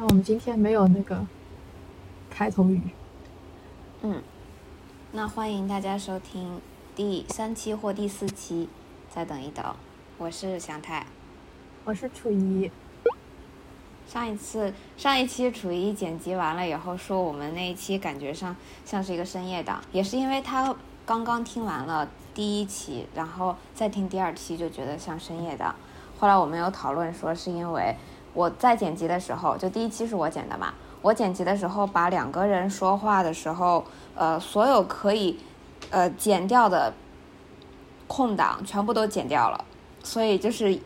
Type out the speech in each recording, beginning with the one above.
那我们今天没有那个开头语。嗯，那欢迎大家收听第三期或第四期，再等一等。我是祥太，我是楚怡。上一次上一期楚怡剪辑完了以后说我们那一期感觉上像是一个深夜档，也是因为他刚刚听完了第一期，然后再听第二期就觉得像深夜档。后来我们有讨论说是因为我在剪辑的时候，就第一期是我剪的嘛。我剪辑的时候，把两个人说话的时候，呃，所有可以，呃，剪掉的空档全部都剪掉了，所以就是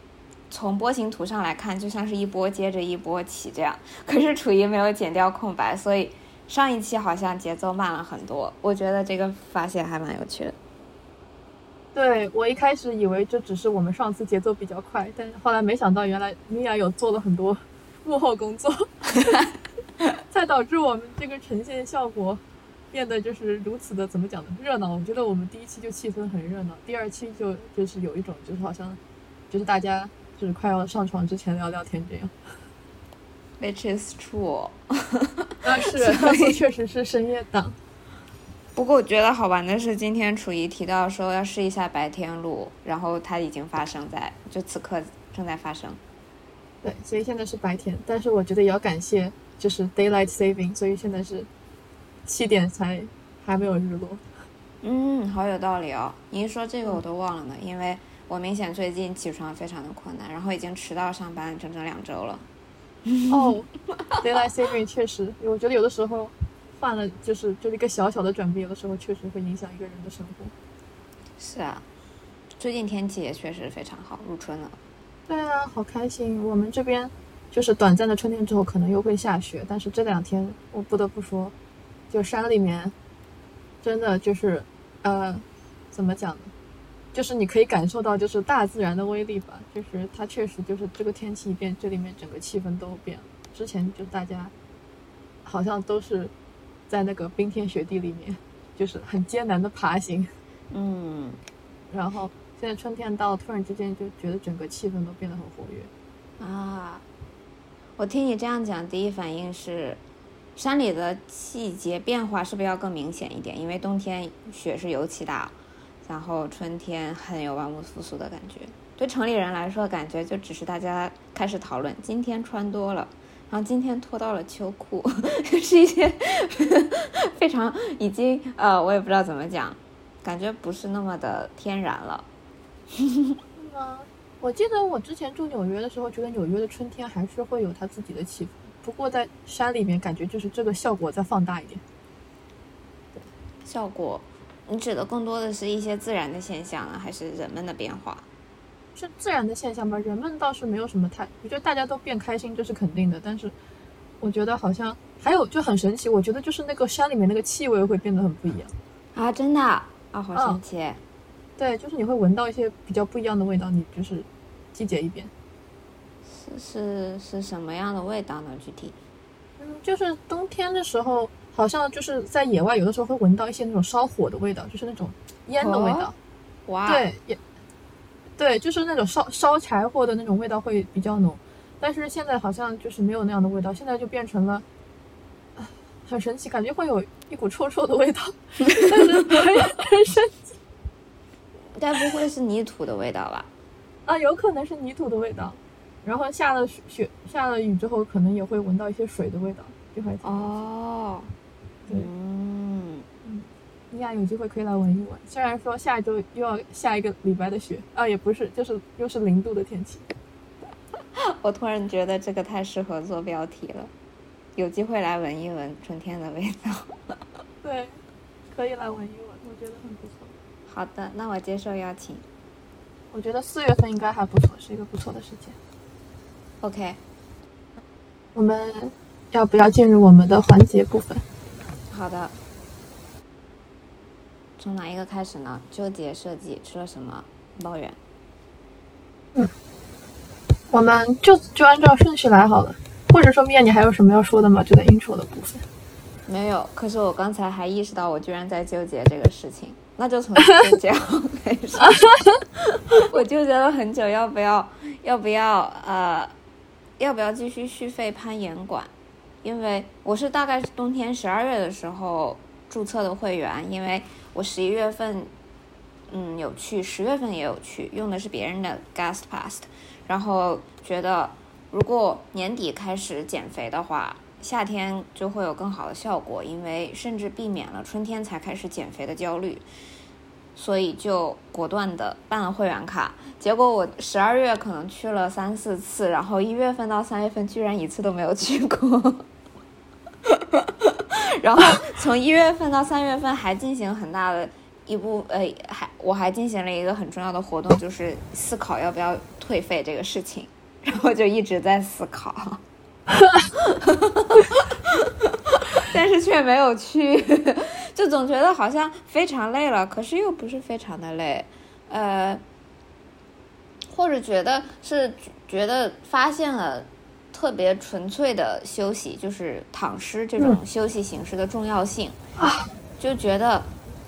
从波形图上来看，就像是一波接着一波起这样。可是楚怡没有剪掉空白，所以上一期好像节奏慢了很多。我觉得这个发现还蛮有趣的。对我一开始以为这只是我们上次节奏比较快，但是后来没想到，原来米娅有做了很多 幕后工作。才导致我们这个呈现效果变得就是如此的怎么讲呢？热闹。我觉得我们第一期就气氛很热闹，第二期就就是有一种就是好像就是大家就是快要上床之前聊聊天这样。Which is true。啊，是，确实是深夜档。不过我觉得好玩的是，今天楚怡提到说要试一下白天录，然后它已经发生在就此刻正在发生。对，所以现在是白天，但是我觉得也要感谢。就是 daylight saving，所以现在是七点才还没有日落。嗯，好有道理哦。你一说这个我都忘了呢，因为我明显最近起床非常的困难，然后已经迟到上班整整两周了。哦，daylight saving 确实，我觉得有的时候犯了就是就是一个小小的转变，有的时候确实会影响一个人的生活。是啊，最近天气也确实非常好，入春了。对啊，好开心，我们这边。就是短暂的春天之后，可能又会下雪。但是这两天，我不得不说，就山里面，真的就是，呃，怎么讲呢？就是你可以感受到，就是大自然的威力吧。就是它确实就是这个天气一变，这里面整个气氛都变了。之前就大家好像都是在那个冰天雪地里面，就是很艰难的爬行。嗯。然后现在春天到，突然之间就觉得整个气氛都变得很活跃。啊。我听你这样讲，第一反应是，山里的季节变化是不是要更明显一点？因为冬天雪是尤其大，然后春天很有万物复苏的感觉。对城里人来说，感觉就只是大家开始讨论今天穿多了，然后今天脱到了秋裤，是一些 非常已经呃，我也不知道怎么讲，感觉不是那么的天然了。是吗？我记得我之前住纽约的时候，觉得纽约的春天还是会有它自己的气氛。不过在山里面，感觉就是这个效果再放大一点。效果，你指的更多的是一些自然的现象呢，还是人们的变化？是自然的现象吧，人们倒是没有什么太，我觉得大家都变开心，这是肯定的。但是我觉得好像还有就很神奇，我觉得就是那个山里面那个气味会变得很不一样。啊，真的啊，好神奇。对，就是你会闻到一些比较不一样的味道，你就是季节一变。是是是什么样的味道呢？具体？嗯，就是冬天的时候，好像就是在野外，有的时候会闻到一些那种烧火的味道，就是那种烟的味道。哇。对，也对，就是那种烧烧柴火的那种味道会比较浓。但是现在好像就是没有那样的味道，现在就变成了，很神奇，感觉会有一股臭臭的味道，但是 很很神奇。该不会是泥土的味道吧？啊，有可能是泥土的味道。然后下了雪、下了雨之后，可能也会闻到一些水的味道，就还挺哦。对，你俩有机会可以来闻一闻。虽然说下周又要下一个礼拜的雪啊，也不是，就是又是零度的天气。我突然觉得这个太适合做标题了。有机会来闻一闻春天的味道。对，可以来闻一闻，我觉得很不错。好的，那我接受邀请。我觉得四月份应该还不错，是一个不错的时间。OK，我们要不要进入我们的环节部分？好的。从哪一个开始呢？纠结设计吃了什么？抱怨。嗯，我们就就按照顺序来好了。或者说，面，你还有什么要说的吗？就在 intro 的部分。没有。可是我刚才还意识到，我居然在纠结这个事情。那就从纠结开始。我纠结了很久，要不要，要不要，呃，要不要继续续费攀岩馆？因为我是大概是冬天十二月的时候注册的会员，因为我十一月份嗯有去，十月份也有去，用的是别人的 guest pass，然后觉得如果年底开始减肥的话，夏天就会有更好的效果，因为甚至避免了春天才开始减肥的焦虑。所以就果断的办了会员卡，结果我十二月可能去了三四次，然后一月份到三月份居然一次都没有去过，然后从一月份到三月份还进行很大的一部，呃，还我还进行了一个很重要的活动，就是思考要不要退费这个事情，然后就一直在思考，但是却没有去。就总觉得好像非常累了，可是又不是非常的累，呃，或者觉得是觉得发现了特别纯粹的休息，就是躺尸这种休息形式的重要性啊，就觉得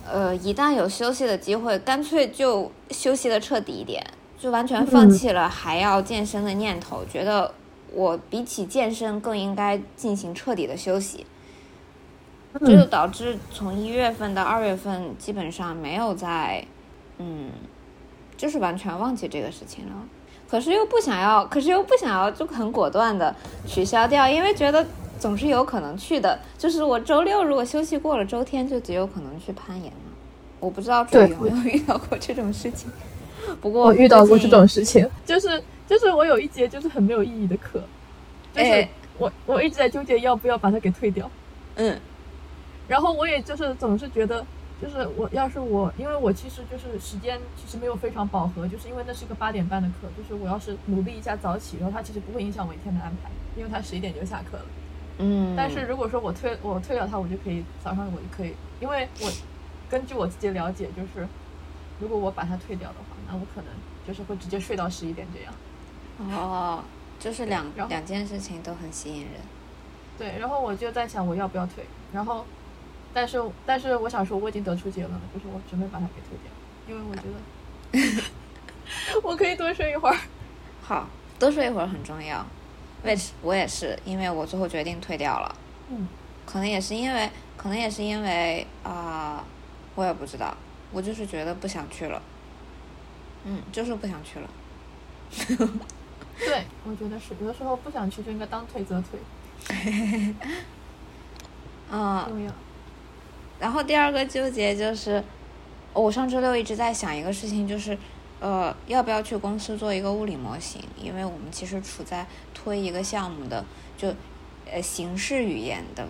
呃，一旦有休息的机会，干脆就休息的彻底一点，就完全放弃了还要健身的念头，觉得我比起健身更应该进行彻底的休息。这就导致从一月份到二月份基本上没有在，嗯，就是完全忘记这个事情了。可是又不想要，可是又不想要，就很果断的取消掉，因为觉得总是有可能去的。就是我周六如果休息过了，周天就极有可能去攀岩了。我不知道有没有遇到过这种事情。不过我遇到过这种事情，就是就是我有一节就是很没有意义的课，就是我我一直在纠结要不要把它给退掉。嗯。然后我也就是总是觉得，就是我要是我，因为我其实就是时间其实没有非常饱和，就是因为那是一个八点半的课，就是我要是努力一下早起，然后它其实不会影响我一天的安排，因为它十一点就下课了。嗯。但是如果说我退我退了它，我就可以早上我就可以，因为我根据我自己的了解，就是如果我把它退掉的话，那我可能就是会直接睡到十一点这样。哦，就是两两件事情都很吸引人。对，然后我就在想我要不要退，然后。但是，但是我想说，我已经得出结论了，就是我准备把它给退掉，因为我觉得 我可以多睡一会儿。好，多睡一会儿很重要。为我也是，因为我最后决定退掉了。嗯。可能也是因为，可能也是因为啊，我也不知道，我就是觉得不想去了。嗯，就是不想去了。对，我觉得是，有的时候不想去就应该当退则退。啊。重要。然后第二个纠结就是，我上周六一直在想一个事情，就是，呃，要不要去公司做一个物理模型？因为我们其实处在推一个项目的就，呃，形式语言的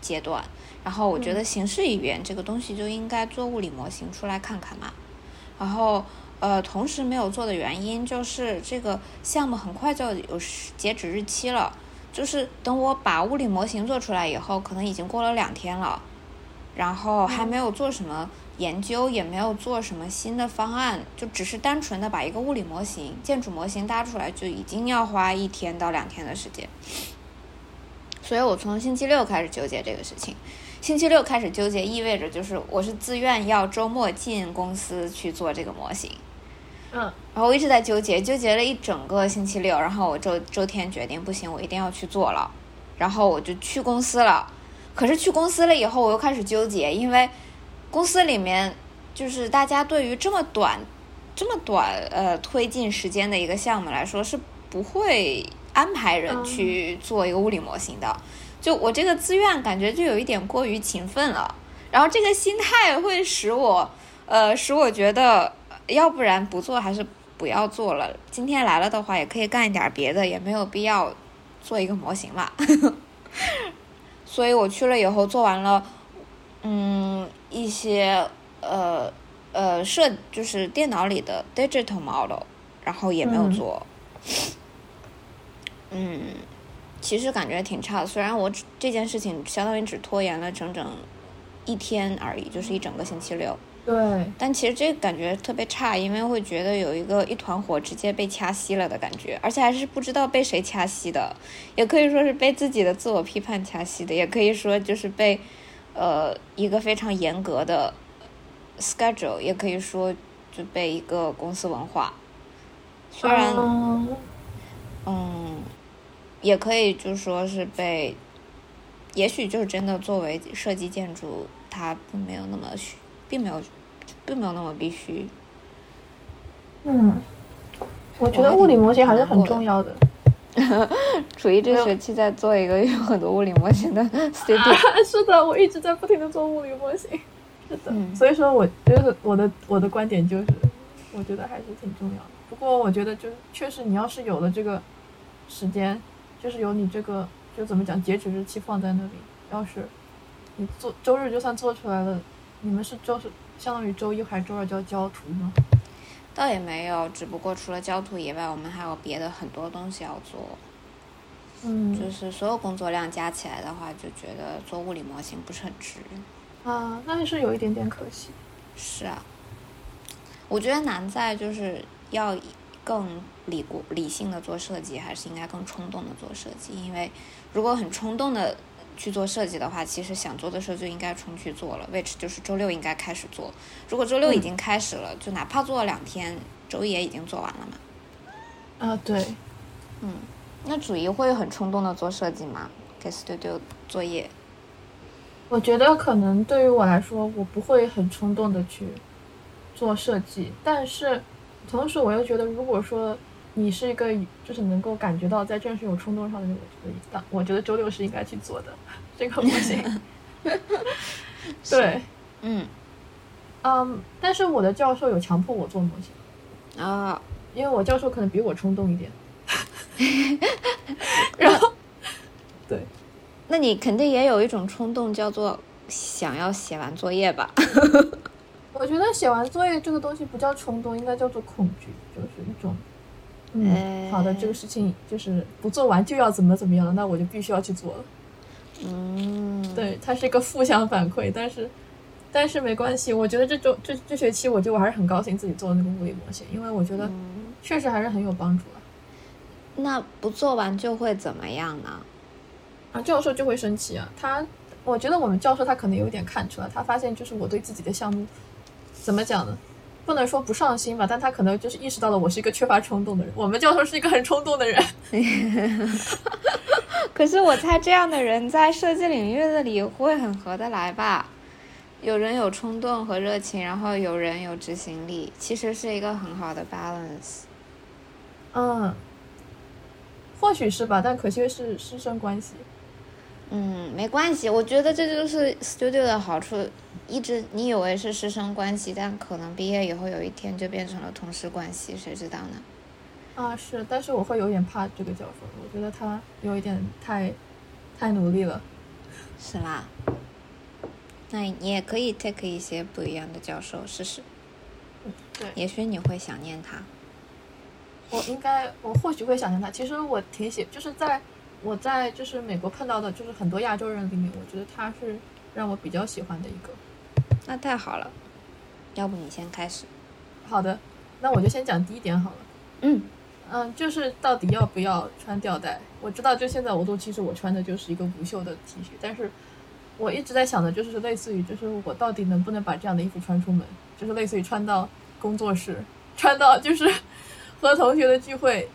阶段。然后我觉得形式语言这个东西就应该做物理模型出来看看嘛。然后，呃，同时没有做的原因就是这个项目很快就有截止日期了，就是等我把物理模型做出来以后，可能已经过了两天了。然后还没有做什么研究，也没有做什么新的方案，就只是单纯的把一个物理模型、建筑模型搭出来，就已经要花一天到两天的时间。所以我从星期六开始纠结这个事情。星期六开始纠结，意味着就是我是自愿要周末进公司去做这个模型。嗯。然后我一直在纠结，纠结了一整个星期六，然后我周周天决定不行，我一定要去做了，然后我就去公司了。可是去公司了以后，我又开始纠结，因为公司里面就是大家对于这么短、这么短呃推进时间的一个项目来说，是不会安排人去做一个物理模型的。就我这个自愿感觉就有一点过于勤奋了，然后这个心态会使我呃使我觉得，要不然不做还是不要做了。今天来了的话，也可以干一点别的，也没有必要做一个模型嘛。所以我去了以后做完了，嗯，一些呃呃设就是电脑里的 digital model，然后也没有做，嗯，其实感觉挺差的。虽然我这件事情相当于只拖延了整整一天而已，就是一整个星期六。对。但其实这个感觉特别差，因为会觉得有一个一团火直接被掐熄了的感觉，而且还是不知道被谁掐熄的，也可以说是被自己的自我批判掐熄的，也可以说就是被，呃，一个非常严格的 schedule，也可以说就被一个公司文化，虽然，嗯，也可以就说是被也许就是真的作为设计建筑，它并没有那么需，并没有，并没有那么必须。嗯，我觉得物理模型还是很重要的。楚一 这学期在做一个有很多物理模型的 studio。是的，我一直在不停的做物理模型。是的，所以说我觉得我的我的观点就是，我觉得还是挺重要的。不过我觉得就确实，你要是有了这个时间，就是有你这个就怎么讲截止日期放在那里，要是你做周日就算做出来了，你们是周是相当于周一还是周二就要交图吗？倒也没有，只不过除了交图以外，我们还有别的很多东西要做。嗯，就是所有工作量加起来的话，就觉得做物理模型不是很值。啊，那是有一点点可惜。是啊，我觉得难在就是要更理过理性的做设计，还是应该更冲动的做设计？因为如果很冲动的。去做设计的话，其实想做的时候就应该冲去做了。which 就是周六应该开始做。如果周六已经开始了，就哪怕做了两天，周一也已经做完了嘛。啊，对，嗯，那主一会很冲动的做设计吗？给 studio 作业？我觉得可能对于我来说，我不会很冲动的去做设计，但是同时我又觉得，如果说。你是一个就是能够感觉到在正式有冲动上的人，我觉得当我觉得周六是应该去做的，这个不行。对，嗯，嗯，但是我的教授有强迫我做模型啊，因为我教授可能比我冲动一点。然后，对，那你肯定也有一种冲动，叫做想要写完作业吧？我觉得写完作业这个东西不叫冲动，应该叫做恐惧，就是一种。嗯，好的，这个事情就是不做完就要怎么怎么样，那我就必须要去做了。嗯，对，它是一个负向反馈，但是但是没关系，我觉得这周这这学期，我觉得我还是很高兴自己做的那个物理模型，因为我觉得确实还是很有帮助的。那不做完就会怎么样呢？啊，教授就会生气啊。他，我觉得我们教授他可能有点看出来，他发现就是我对自己的项目怎么讲呢？不能说不上心吧，但他可能就是意识到了我是一个缺乏冲动的人。我们教授是一个很冲动的人，可是我猜这样的人在设计领域的里会很合得来吧？有人有冲动和热情，然后有人有执行力，其实是一个很好的 balance。嗯，或许是吧，但可惜是师生关系。嗯，没关系，我觉得这就是 studio 的好处。一直你以为是师生关系，但可能毕业以后有一天就变成了同事关系，谁知道呢？啊，是，但是我会有点怕这个教授，我觉得他有一点太，太努力了。是啦，那你也可以 take 一些不一样的教授试试。嗯，对。也许你会想念他。我应该，我或许会想念他。其实我挺喜，就是在我在就是美国碰到的，就是很多亚洲人里面，我觉得他是让我比较喜欢的一个。那太好了，要不你先开始。好的，那我就先讲第一点好了。嗯嗯，就是到底要不要穿吊带？我知道，就现在我都，其实我穿的就是一个无袖的 T 恤，但是我一直在想的就是类似于，就是我到底能不能把这样的衣服穿出门？就是类似于穿到工作室，穿到就是 和同学的聚会，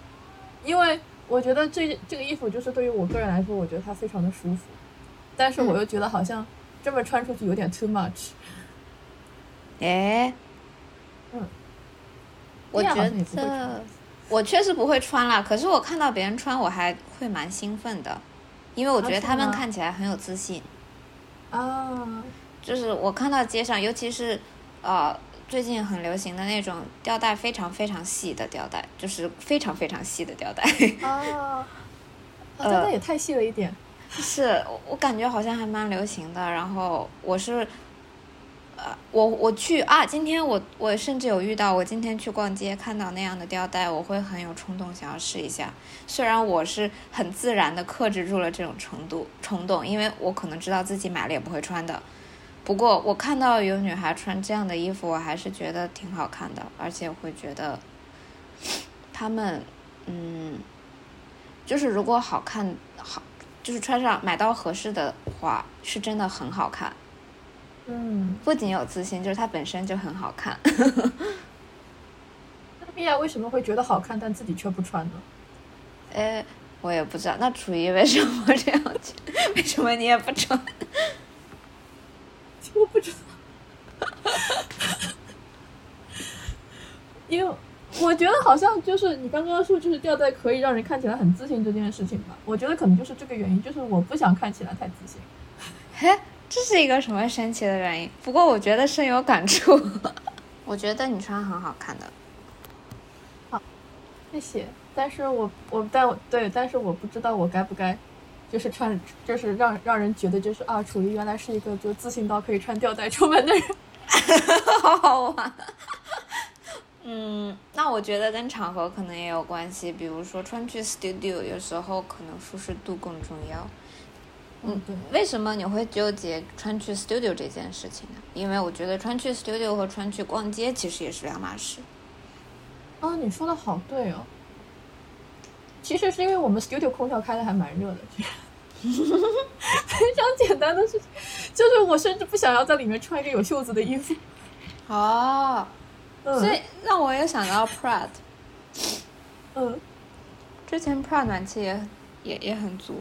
因为我觉得这这个衣服就是对于我个人来说，我觉得它非常的舒服，但是我又觉得好像这么穿出去有点 too much。哎，嗯，我觉得我确实不会穿啦。可是我看到别人穿，我还会蛮兴奋的，因为我觉得他们看起来很有自信。啊，就是我看到街上，尤其是呃最近很流行的那种吊带非常非常细的吊带，就是非常非常细的吊带。哦，吊带也太细了一点。是我感觉好像还蛮流行的。然后我是。呃我我去啊！今天我我甚至有遇到，我今天去逛街看到那样的吊带，我会很有冲动想要试一下。虽然我是很自然的克制住了这种程度冲动，因为我可能知道自己买了也不会穿的。不过我看到有女孩穿这样的衣服，我还是觉得挺好看的，而且会觉得他们嗯，就是如果好看，就是穿上买到合适的话，是真的很好看。嗯，不仅有自信，就是它本身就很好看。那米娅为什么会觉得好看，但自己却不穿呢？哎，我也不知道。那楚一为什么这样为什么你也不穿？我不知道，因为我觉得好像就是你刚刚说，就是吊带可以让人看起来很自信这件事情吧。我觉得可能就是这个原因，就是我不想看起来太自信。嘿，这是一个什么神奇的原因？不过我觉得深有感触。我觉得你穿很好看的。好，谢谢。但是我我但对，但是我不知道我该不该。就是穿，就是让让人觉得就是啊，楚瑜原来是一个就自信到可以穿吊带出门的人，好好玩。嗯，那我觉得跟场合可能也有关系，比如说穿去 studio，有时候可能舒适度更重要。嗯，对。为什么你会纠结穿去 studio 这件事情呢？因为我觉得穿去 studio 和穿去逛街其实也是两码事。啊，你说的好对哦。其实是因为我们 studio 空调开的还蛮热的。非常简单的事情，就是我甚至不想要在里面穿一个有袖子的衣服。哦，所以让我也想到 Prad。嗯，之前 Prad 暖气也也也很足。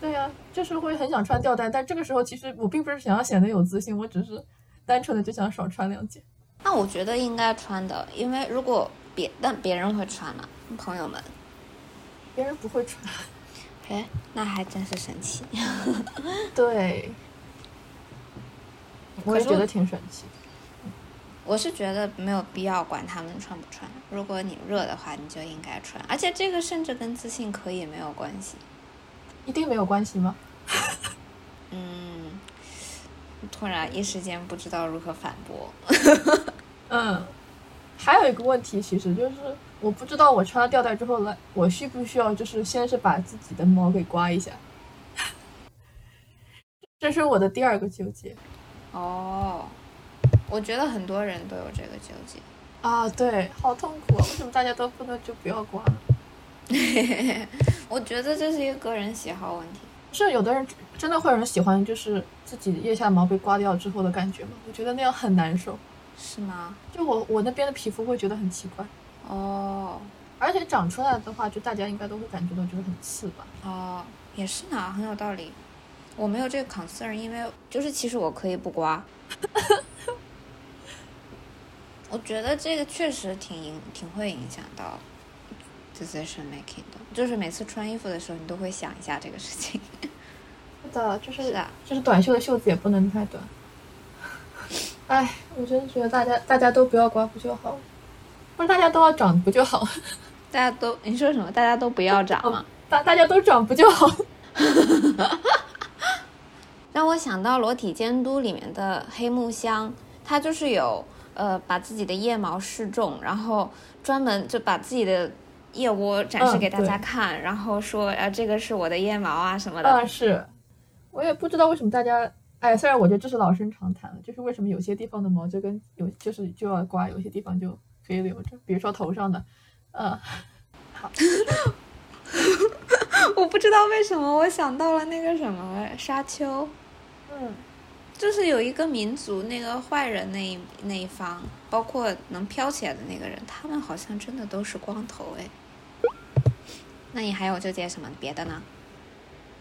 对呀，就是会很想穿吊带，但这个时候其实我并不是想要显得有自信，我只是单纯的就想少穿两件。那我觉得应该穿的，因为如果别但别人会穿嘛，朋友们，别人不会穿。哎，那还真是神奇。对，我也觉得挺神奇。我是觉得没有必要管他们穿不穿，如果你热的话，你就应该穿。而且这个甚至跟自信可以没有关系。一定没有关系吗？嗯，突然一时间不知道如何反驳。嗯，还有一个问题，其实就是。我不知道我穿了吊带之后来，我需不需要就是先是把自己的毛给刮一下？这是我的第二个纠结。哦，我觉得很多人都有这个纠结。啊，对，好痛苦啊！为什么大家都不能就不要刮呢？我觉得这是一个个人喜好问题。是有的人真的会有人喜欢，就是自己腋下毛被刮掉之后的感觉吗？我觉得那样很难受。是吗？就我我那边的皮肤会觉得很奇怪。哦，而且长出来的话，就大家应该都会感觉到就是很刺吧？哦，也是呢，很有道理。我没有这个 concern，因为就是其实我可以不刮。我觉得这个确实挺影，挺会影响到 decision making 的。就是每次穿衣服的时候，你都会想一下这个事情。是的，就是就是短袖的袖子也不能太短。哎，我真的觉得大家大家都不要刮不就好。不是大家都要长不就好？大家都你说什么？大家都不要长吗？大大家都长不就好？让我想到裸体监督里面的黑木香，他就是有呃把自己的腋毛示众，然后专门就把自己的腋窝展示给大家看，然后说啊这个是我的腋毛啊什么的。啊是，我也不知道为什么大家哎，虽然我觉得这是老生常谈了，就是为什么有些地方的毛就跟有就是就要刮，有些地方就。可以留着，比如说头上的，嗯，好。我不知道为什么我想到了那个什么沙丘，嗯，就是有一个民族，那个坏人那一那一方，包括能飘起来的那个人，他们好像真的都是光头哎。那你还有纠结什么别的呢？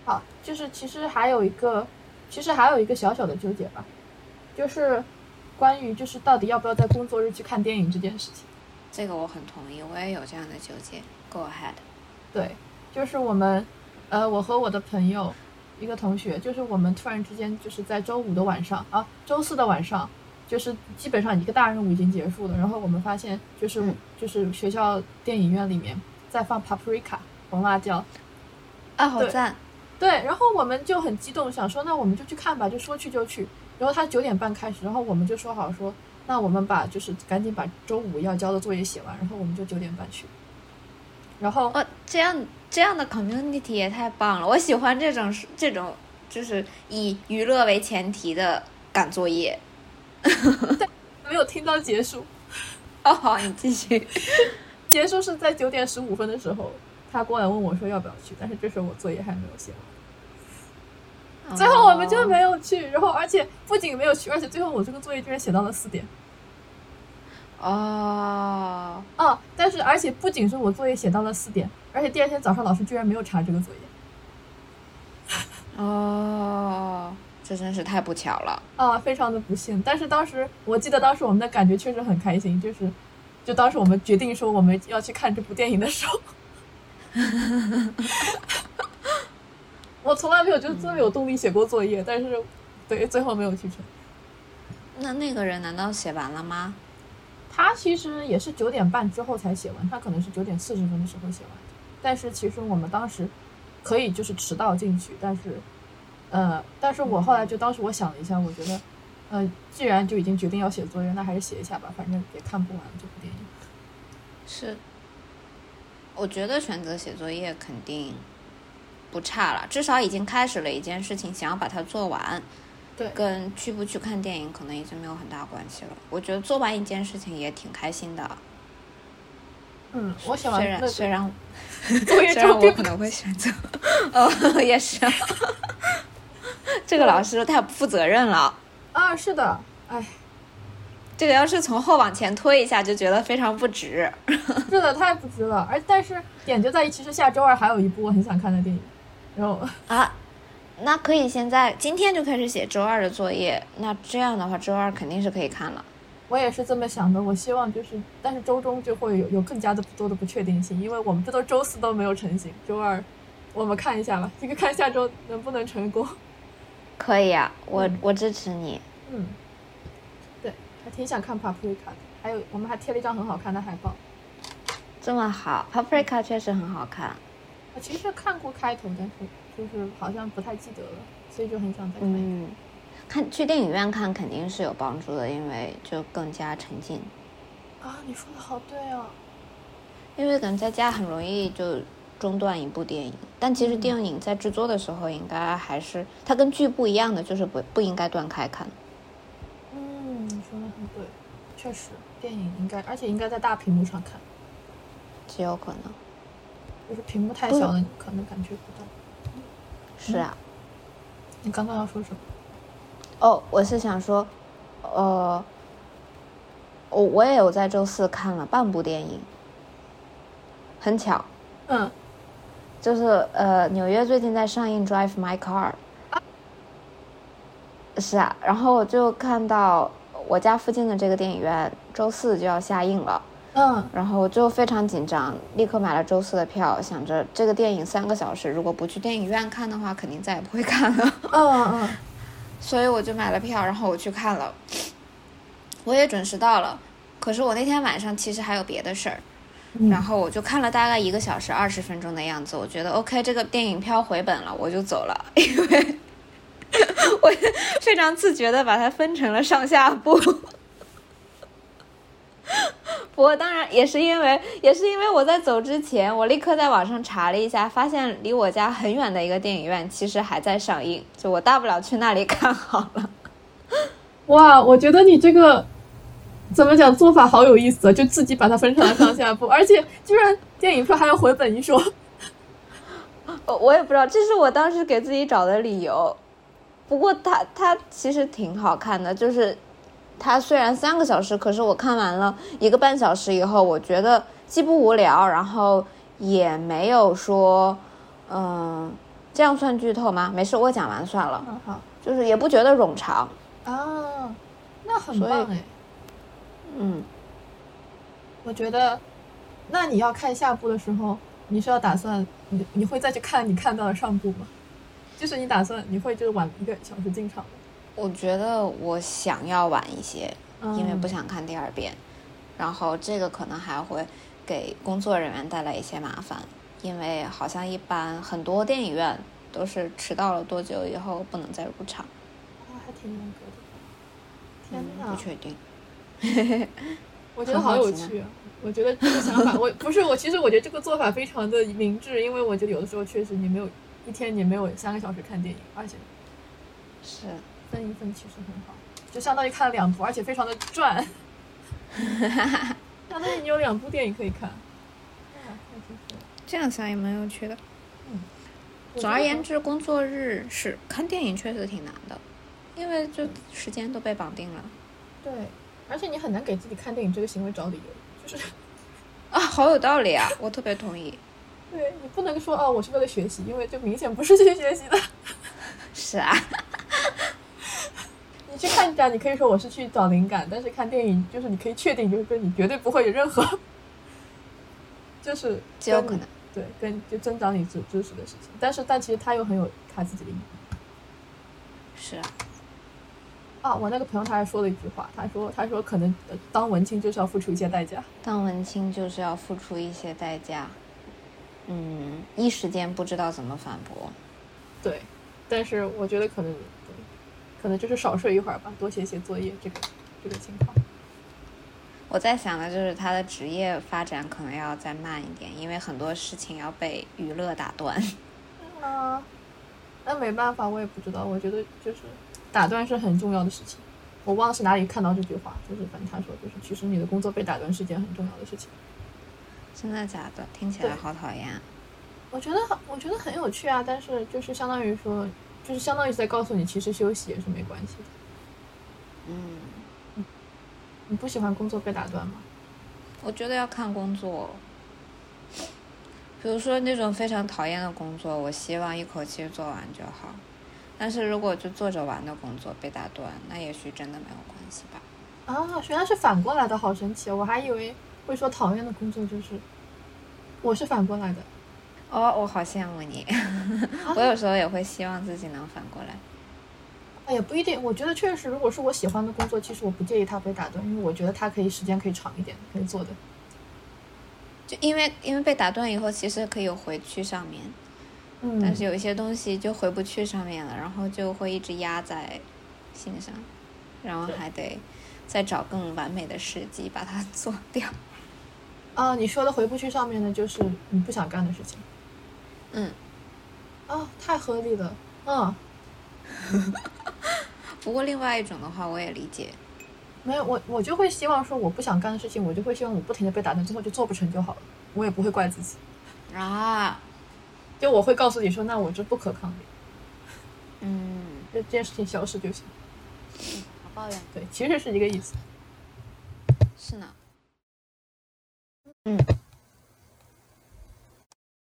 好，就是其实还有一个，其实还有一个小小的纠结吧，就是。关于就是到底要不要在工作日去看电影这件事情，这个我很同意，我也有这样的纠结。Go ahead。对，就是我们，呃，我和我的朋友，一个同学，就是我们突然之间就是在周五的晚上啊，周四的晚上，就是基本上一个大任务已经结束了，然后我们发现就是就是学校电影院里面在放 Paprika 红辣椒，啊，好赞。对，然后我们就很激动，想说那我们就去看吧，就说去就去。然后他九点半开始，然后我们就说好说，那我们把就是赶紧把周五要交的作业写完，然后我们就九点半去。然后哦，这样这样的 community 也太棒了，我喜欢这种这种就是以娱乐为前提的赶作业。没有听到结束。哦，好，你继续。结束是在九点十五分的时候，他过来问我说要不要去，但是这时候我作业还没有写完。最后我们就没有去，然后而且不仅没有去，而且最后我这个作业居然写到了四点。哦，哦，但是而且不仅是我作业写到了四点，而且第二天早上老师居然没有查这个作业。哦，这真是太不巧了。啊，非常的不幸。但是当时我记得当时我们的感觉确实很开心，就是就当时我们决定说我们要去看这部电影的时候，我从来没有就这么有动力写过作业，但是对最后没有去成。那那个人难道写完了吗？他其实也是九点半之后才写完，他可能是九点四十分的时候写完的。但是其实我们当时可以就是迟到进去，但是呃，但是我后来就当时我想了一下，我觉得呃，既然就已经决定要写作业，那还是写一下吧，反正也看不完这部电影。是，我觉得选择写作业肯定不差了，至少已经开始了一件事情，想要把它做完。对，跟去不去看电影可能已经没有很大关系了。我觉得做完一件事情也挺开心的。嗯，我喜欢虽然虽然虽然我 可能会选择，哦，也是，这个老师太不负责任了。啊，是的，哎，这个要是从后往前推一下，就觉得非常不值。是的，太不值了。而但是点就在于，其实下周二还有一部我很想看的电影，然后啊。那可以现在今天就开始写周二的作业，那这样的话周二肯定是可以看了。我也是这么想的，我希望就是，但是周中就会有有更加的多的不确定性，因为我们这都周四都没有成型，周二我们看一下吧，这个看下周能不能成功。可以啊，我我支持你。嗯，对，还挺想看 Paprika 的，还有我们还贴了一张很好看的海报。这么好，Paprika 确实很好看。我其实看过开头，但是。就是好像不太记得了，所以就很想再看。嗯，看去电影院看肯定是有帮助的，因为就更加沉浸。啊，你说的好对哦。因为可能在家很容易就中断一部电影，但其实电影在制作的时候应该还是它跟剧不一样的，就是不不应该断开看。嗯，你说的很对，确实电影应该，而且应该在大屏幕上看。极有可能。就是屏幕太小了，你可能感觉不到。是啊，你刚刚要说什么？哦，我是想说，呃，我我也有在周四看了半部电影，很巧，嗯，就是呃，纽约最近在上映《Drive My Car》，是啊，然后我就看到我家附近的这个电影院周四就要下映了。嗯，然后就非常紧张，立刻买了周四的票，想着这个电影三个小时，如果不去电影院看的话，肯定再也不会看了。嗯嗯，所以我就买了票，然后我去看了。我也准时到了，可是我那天晚上其实还有别的事儿，然后我就看了大概一个小时二十分钟的样子，我觉得 OK，这个电影票回本了，我就走了，因为 我非常自觉的把它分成了上下部。不过当然也是因为，也是因为我在走之前，我立刻在网上查了一下，发现离我家很远的一个电影院其实还在上映，就我大不了去那里看好了。哇，我觉得你这个怎么讲做法好有意思，就自己把它分成了上下部，而且居然电影票还要回本一说。我我也不知道，这是我当时给自己找的理由。不过它它其实挺好看的，就是。它虽然三个小时，可是我看完了一个半小时以后，我觉得既不无聊，然后也没有说，嗯，这样算剧透吗？没事，我讲完算了。嗯，好，就是也不觉得冗长。啊，那很棒哎。嗯，我觉得，那你要看下部的时候，你是要打算你你会再去看你看到的上部吗？就是你打算你会就是晚一个小时进场吗？我觉得我想要晚一些，因为不想看第二遍，然后这个可能还会给工作人员带来一些麻烦，因为好像一般很多电影院都是迟到了多久以后不能再入场。啊，还挺严格的。天哪！不确定。我觉得好有趣啊！我觉得这个想法，我不是我，其实我觉得这个做法非常的明智，因为我觉得有的时候确实你没有一天你没有三个小时看电影，而且是。分一份其实很好，就相当于看了两部，而且非常的赚。相当于你有两部电影可以看。这样想也蛮有趣的。嗯。总而言之，工作日是看电影确实挺难的，因为就时间都被绑定了。对，而且你很难给自己看电影这个行为找理由，就是。啊，好有道理啊！我特别同意。对你不能说哦，我是为了学习，因为就明显不是去学习的。是啊。你去看展，你可以说我是去找灵感，但是看电影，就是你可以确定，就是说你绝对不会有任何，就是极有可能对跟就增长你知知识的事情。但是但其实他又很有他自己的意义。是啊。啊，我那个朋友他还说了一句话，他说他说可能当文青就是要付出一些代价。当文青就是要付出一些代价。嗯，一时间不知道怎么反驳。对，但是我觉得可能。可能就是少睡一会儿吧，多写写作业，这个这个情况。我在想的就是他的职业发展可能要再慢一点，因为很多事情要被娱乐打断。啊，那没办法，我也不知道。我觉得就是打断是很重要的事情。我忘了是哪里看到这句话，就是反正他说就是，其实你的工作被打断是件很重要的事情。真的假的？听起来好讨厌。我觉得很我觉得很有趣啊，但是就是相当于说。就是相当于在告诉你，其实休息也是没关系的。嗯，你不喜欢工作被打断吗？我觉得要看工作。比如说那种非常讨厌的工作，我希望一口气做完就好。但是如果就做着玩的工作被打断，那也许真的没有关系吧。啊，原来是反过来的，好神奇！我还以为会说讨厌的工作就是，我是反过来的。哦，我好羡慕你。我有时候也会希望自己能反过来。哎呀，不一定。我觉得确实，如果是我喜欢的工作，其实我不介意它被打断，因为我觉得它可以时间可以长一点，可以做的。就因为因为被打断以后，其实可以有回去上面。嗯。但是有一些东西就回不去上面了，然后就会一直压在心上，然后还得再找更完美的时机把它 做掉。啊，你说的回不去上面的，就是你不想干的事情。嗯，哦，太合理了，嗯。不过另外一种的话，我也理解。没有，我我就会希望说，我不想干的事情，我就会希望我不停的被打断，最后就做不成就好了，我也不会怪自己。啊，就我会告诉你说，那我这不可抗力。嗯，就这件事情消失就行。好抱怨。对，其实是一个意思。是呢。嗯。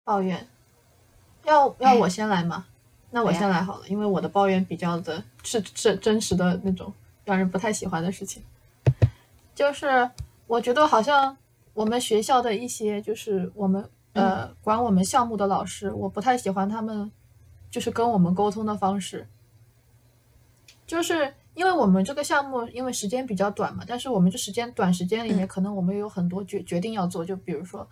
抱怨，要要我先来吗？那我先来好了，因为我的抱怨比较的是是真实的那种让人不太喜欢的事情。就是我觉得好像我们学校的一些就是我们呃管我们项目的老师，我不太喜欢他们就是跟我们沟通的方式。就是因为我们这个项目因为时间比较短嘛，但是我们这时间短时间里面，可能我们有很多决决定要做，就比如说。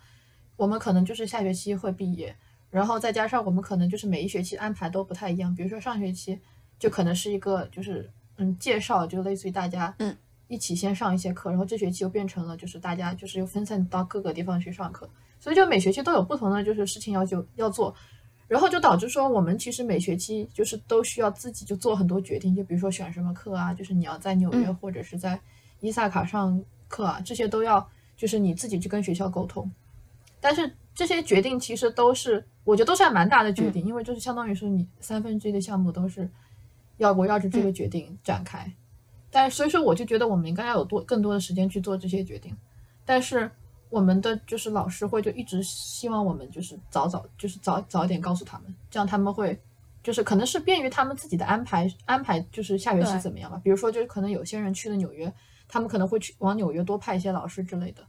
我们可能就是下学期会毕业，然后再加上我们可能就是每一学期安排都不太一样。比如说上学期就可能是一个就是嗯介绍，就类似于大家嗯一起先上一些课，然后这学期又变成了就是大家就是又分散到各个地方去上课，所以就每学期都有不同的就是事情要就要做，然后就导致说我们其实每学期就是都需要自己就做很多决定，就比如说选什么课啊，就是你要在纽约或者是在伊萨卡上课啊，这些都要就是你自己去跟学校沟通。但是这些决定其实都是，我觉得都是还蛮大的决定，因为就是相当于是你三分之一的项目都是要围绕着这个决定展开。但所以说，我就觉得我们应该要有多更多的时间去做这些决定。但是我们的就是老师会就一直希望我们就是早早就是早早一点告诉他们，这样他们会就是可能是便于他们自己的安排安排，就是下学期怎么样吧。比如说，就是可能有些人去了纽约，他们可能会去往纽约多派一些老师之类的。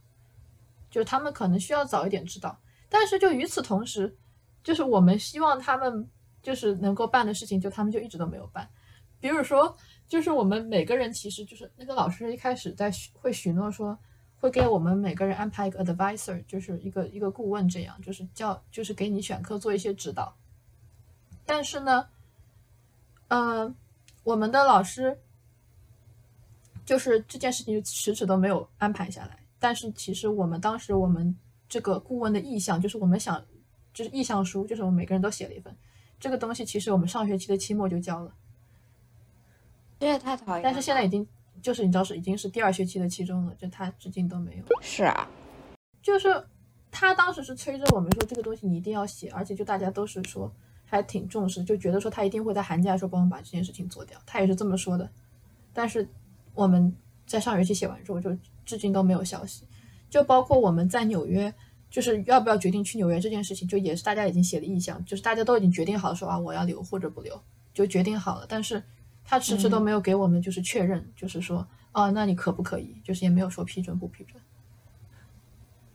就是他们可能需要早一点知道，但是就与此同时，就是我们希望他们就是能够办的事情，就他们就一直都没有办。比如说，就是我们每个人其实就是那个老师一开始在许会许诺说会给我们每个人安排一个 advisor，就是一个一个顾问，这样就是叫就是给你选课做一些指导。但是呢，嗯，我们的老师就是这件事情就迟迟都没有安排下来。但是其实我们当时我们这个顾问的意向就是我们想就是意向书，就是我们每个人都写了一份这个东西。其实我们上学期的期末就交了，这也太讨厌。但是现在已经就是你知道是已经是第二学期的期中了，就他至今都没有。是啊，就是他当时是催着我们说这个东西你一定要写，而且就大家都是说还挺重视，就觉得说他一定会在寒假的时候帮我们把这件事情做掉。他也是这么说的。但是我们在上学期写完之后就。至今都没有消息，就包括我们在纽约，就是要不要决定去纽约这件事情，就也是大家已经写了意向，就是大家都已经决定好说啊，我要留或者不留，就决定好了，但是他迟迟都没有给我们就是确认，就是说，啊，那你可不可以？就是也没有说批准不批准。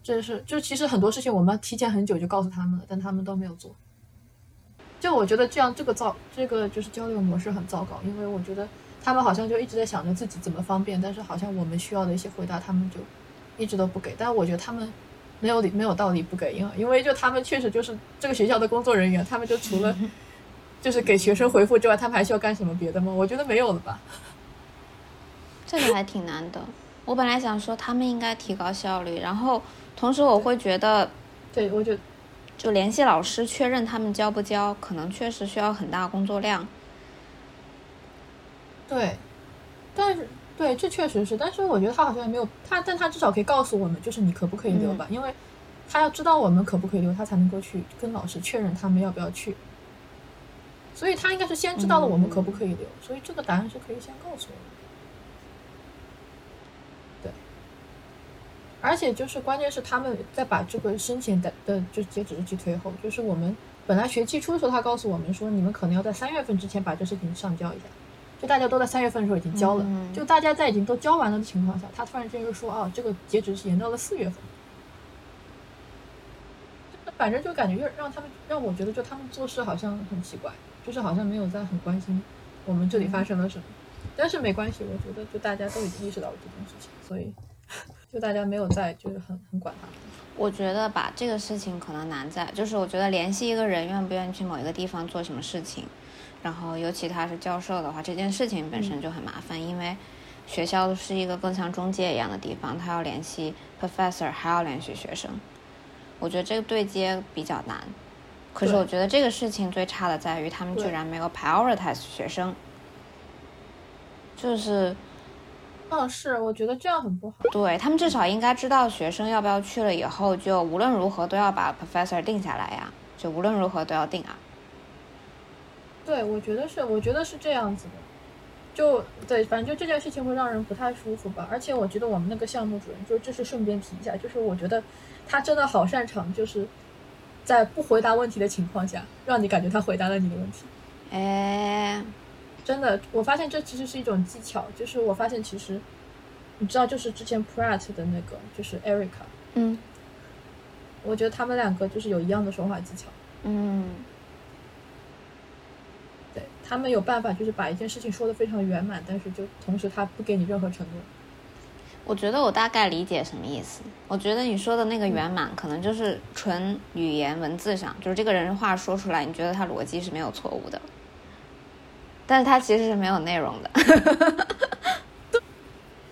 这是就其实很多事情我们提前很久就告诉他们了，但他们都没有做。就我觉得这样这个糟这个就是交流模式很糟糕，因为我觉得他们好像就一直在想着自己怎么方便，但是好像我们需要的一些回答他们就一直都不给。但我觉得他们没有理没有道理不给，因为因为就他们确实就是这个学校的工作人员，他们就除了 就是给学生回复之外，他们还需要干什么别的吗？我觉得没有了吧。这个还挺难的。我本来想说他们应该提高效率，然后同时我会觉得，对我觉得就联系老师确认他们交不交，可能确实需要很大工作量。对，但是对这确实是，但是我觉得他好像也没有他，但他至少可以告诉我们，就是你可不可以留吧，因为他要知道我们可不可以留，他才能够去跟老师确认他们要不要去。所以他应该是先知道了我们可不可以留，所以这个答案是可以先告诉我们。对，而且就是关键是他们在把这个申请的的就截止日期推后，就是我们本来学期初的时候，他告诉我们说你们可能要在三月份之前把这事情上交一下，就大家都在三月份的时候已经交了，就大家在已经都交完了的情况下，他突然间又说啊，这个截止是延到了四月份。反正就感觉就让他们让我觉得就他们做事好像很奇怪。就是好像没有在很关心我们这里发生了什么，但是没关系，我觉得就大家都已经意识到了这件事情，所以就大家没有在就是很很管他们。我觉得吧，这个事情可能难在就是我觉得联系一个人愿不愿意去某一个地方做什么事情，然后尤其他是教授的话，这件事情本身就很麻烦，因为学校是一个更像中介一样的地方，他要联系 professor 还要联系学生，我觉得这个对接比较难。可是我觉得这个事情最差的在于他们居然没有 prioritize 学生，就是，嗯，是，我觉得这样很不好。对他们至少应该知道学生要不要去了以后，就无论如何都要把 professor 定下来呀，就无论如何都要定啊。对，我觉得是，我觉得是这样子的，就对，反正就这件事情会让人不太舒服吧。而且我觉得我们那个项目主任，就这是顺便提一下，就是我觉得他真的好擅长，就是。在不回答问题的情况下，让你感觉他回答了你的问题。哎，真的，我发现这其实是一种技巧。就是我发现，其实你知道，就是之前 Pratt 的那个，就是 Erica。嗯。我觉得他们两个就是有一样的说话技巧。嗯。对他们有办法，就是把一件事情说的非常圆满，但是就同时他不给你任何承诺。我觉得我大概理解什么意思。我觉得你说的那个圆满，可能就是纯语言文字上，就是这个人话说出来，你觉得他逻辑是没有错误的，但是他其实是没有内容的。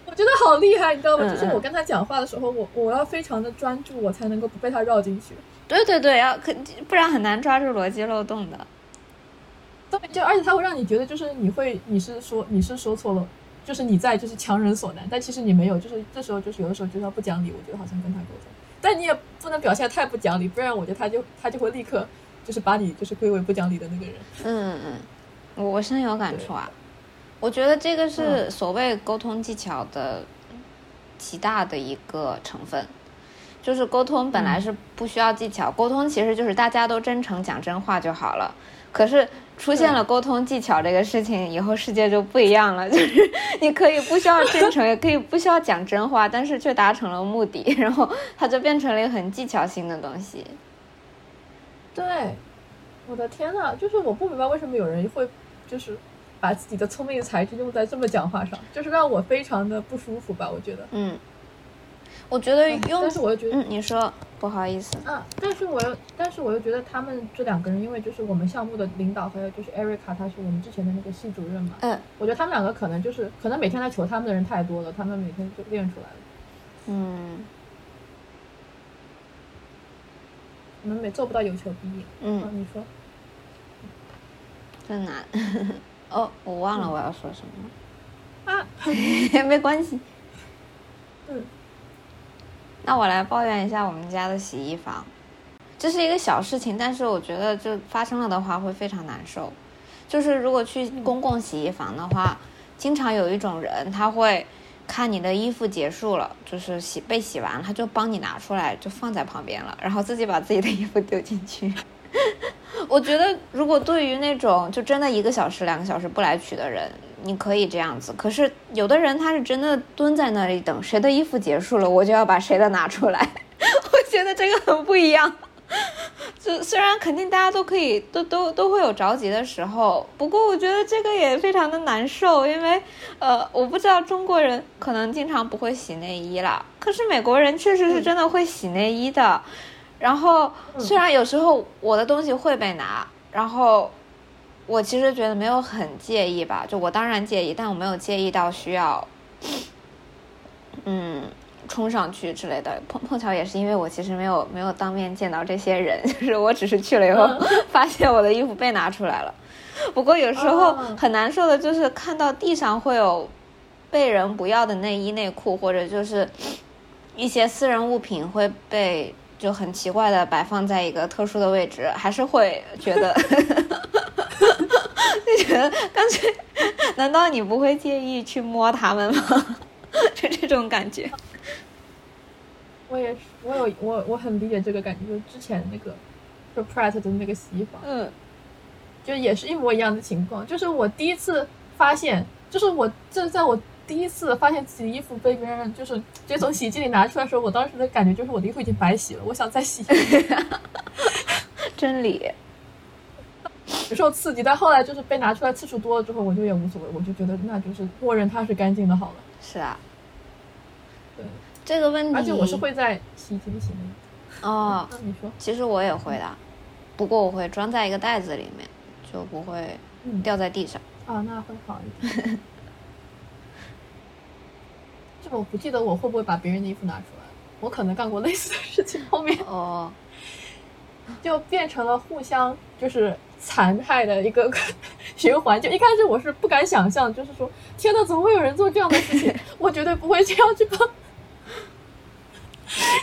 我觉得好厉害，你知道吗？就是我跟他讲话的时候，我我要非常的专注，我才能够不被他绕进去。对对对，要可不然很难抓住逻辑漏洞的。对，就而且他会让你觉得，就是你会，你是说你是说错了。就是你在就是强人所难，但其实你没有，就是这时候就是有的时候就是要不讲理，我觉得好像跟他沟通，但你也不能表现太不讲理，不然我觉得他就他就会立刻就是把你就是归为不讲理的那个人。嗯嗯，我我深有感触啊，我觉得这个是所谓沟通技巧的极大的一个成分，就是沟通本来是不需要技巧，沟通其实就是大家都真诚讲真话就好了，可是。出现了沟通技巧这个事情以后，世界就不一样了。就是你可以不需要真诚，也可以不需要讲真话，但是却达成了目的，然后它就变成了一个很技巧性的东西。对，我的天呐，就是我不明白为什么有人会就是把自己的聪明才智用在这么讲话上，就是让我非常的不舒服吧？我觉得，嗯。我觉得用，但是我又觉得，嗯，你说不好意思。啊，但是我又，但是我又觉得他们这两个人，因为就是我们项目的领导，还有就是 Erica，他是我们之前的那个系主任嘛。嗯。我觉得他们两个可能就是，可能每天来求他们的人太多了，他们每天就练出来了。嗯。我们没做不到有求必应。嗯。你说。真难。哦，我忘了我要说什么。啊。没关系。嗯。那我来抱怨一下我们家的洗衣房，这是一个小事情，但是我觉得就发生了的话会非常难受。就是如果去公共洗衣房的话，经常有一种人他会看你的衣服结束了，就是洗被洗完了，他就帮你拿出来，就放在旁边了，然后自己把自己的衣服丢进去。我觉得如果对于那种就真的一个小时、两个小时不来取的人，你可以这样子。可是有的人他是真的蹲在那里等谁的衣服结束了，我就要把谁的拿出来。我觉得这个很不一样。就虽然肯定大家都可以都都都会有着急的时候，不过我觉得这个也非常的难受，因为呃，我不知道中国人可能经常不会洗内衣啦，可是美国人确实是真的会洗内衣的。然后虽然有时候我的东西会被拿，然后我其实觉得没有很介意吧，就我当然介意，但我没有介意到需要，嗯。冲上去之类的，碰碰巧也是因为我其实没有没有当面见到这些人，就是我只是去了以后 发现我的衣服被拿出来了。不过有时候很难受的就是看到地上会有被人不要的内衣内裤，或者就是一些私人物品会被就很奇怪的摆放在一个特殊的位置，还是会觉得就觉得干脆，难道你不会介意去摸他们吗？就这种感觉。我也是，我有我我很理解这个感觉，就是之前那个，就 Pratt 的那个洗衣房，嗯，就也是一模一样的情况。就是我第一次发现，就是我就在我第一次发现自己的衣服被别人就是直接从洗衣机里拿出来的时候，我当时的感觉就是我的衣服已经白洗了，我想再洗。真理，受刺激，但后来就是被拿出来次数多了之后，我就也无所谓，我就觉得那就是默认它是干净的好了。是啊，对。这个问题，而且我是会在洗衣机里洗的。哦，那你说，其实我也会的，不过我会装在一个袋子里面，就不会掉在地上。啊，那会好一点。这个我不记得我会不会把别人的衣服拿出来，我可能干过类似的事情。后面哦，就变成了互相就是残害的一个 循环。就一开始我是不敢想象，就是说，天呐，怎么会有人做这样的事情？我绝对不会这样去帮。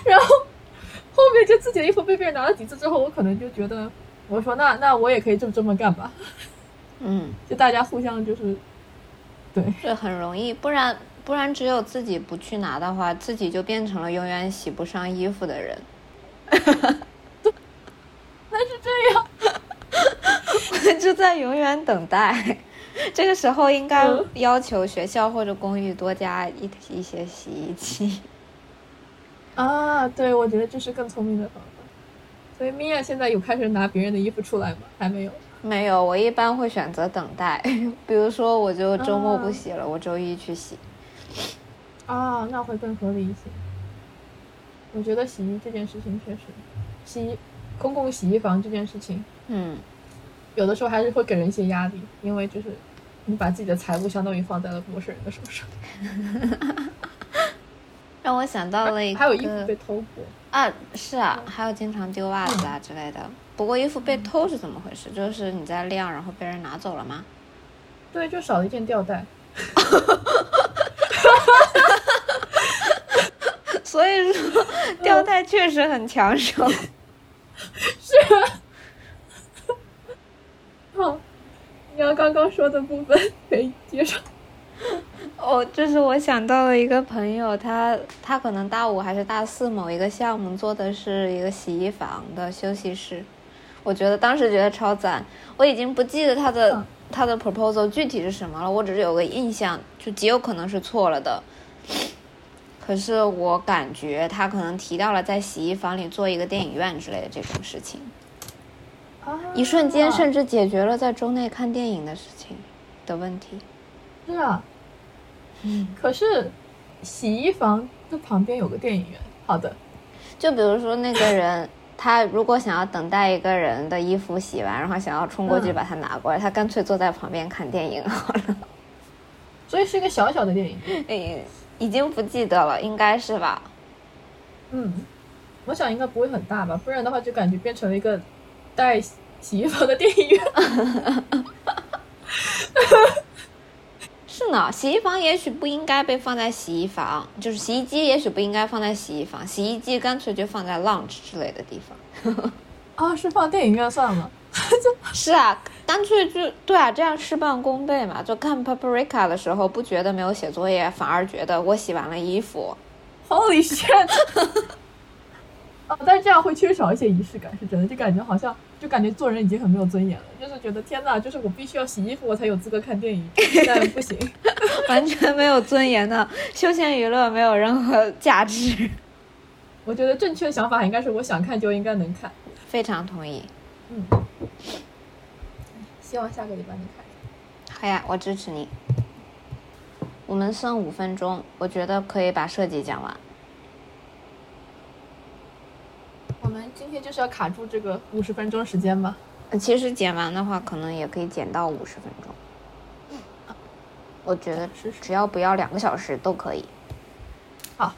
然后后面就自己的衣服被别人拿了几次之后，我可能就觉得，我说那那我也可以这么这么干吧。嗯，就大家互相就是，对，这很容易，不然不然只有自己不去拿的话，自己就变成了永远洗不上衣服的人。那是这样，就在永远等待。这个时候应该要求学校或者公寓多加一一些洗衣机。啊，对，我觉得这是更聪明的方法。所以米娅现在有开始拿别人的衣服出来吗？还没有。没有，我一般会选择等待。比如说，我就周末不洗了，我周一去洗。啊，那会更合理一些。我觉得洗衣这件事情确实，洗公共洗衣房这件事情，嗯，有的时候还是会给人一些压力，因为就是你把自己的财物相当于放在了陌生人的手上。让我想到了一个，还有衣服被偷过啊，是啊，还有经常丢袜子啊之类的。不过衣服被偷是怎么回事？就是你在晾，然后被人拿走了吗？对，就少了一件吊带。所以说，吊带确实很抢手。是啊。好，你要刚刚说的部分可以接受。哦，就是我想到了一个朋友，他他可能大五还是大四，某一个项目做的是一个洗衣房的休息室，我觉得当时觉得超赞。我已经不记得他的他的 proposal 具体是什么了，我只是有个印象，就极有可能是错了的。可是我感觉他可能提到了在洗衣房里做一个电影院之类的这种事情，一瞬间甚至解决了在周内看电影的事情的问题。是啊。嗯，可是洗衣房的旁边有个电影院。好的，就比如说那个人，他如果想要等待一个人的衣服洗完，然后想要冲过去把它拿过来，他干脆坐在旁边看电影好了。所以是一个小小的电影院，已经不记得了，应该是吧？嗯，我想应该不会很大吧，不然的话就感觉变成了一个带洗衣房的电影院。是呢，洗衣房也许不应该被放在洗衣房，就是洗衣机也许不应该放在洗衣房，洗衣机干脆就放在 lounge 之类的地方。啊，是放电影院算了。是啊，干脆就对啊，这样事半功倍嘛。就看 Paprika 的时候，不觉得没有写作业，反而觉得我洗完了衣服。Holy shit！哦，但是这样会缺少一些仪式感，是真的，就感觉好像。就感觉做人已经很没有尊严了，就是觉得天呐，就是我必须要洗衣服，我才有资格看电影，但不行，完全没有尊严的休闲娱乐，没有任何价值。我觉得正确的想法应该是我想看就应该能看，非常同意。嗯，希望下个礼拜能看。好呀，我支持你。我们剩五分钟，我觉得可以把设计讲完。我们今天就是要卡住这个五十分钟时间吗？其实剪完的话，可能也可以剪到五十分钟。我觉得只要不要两个小时都可以。好。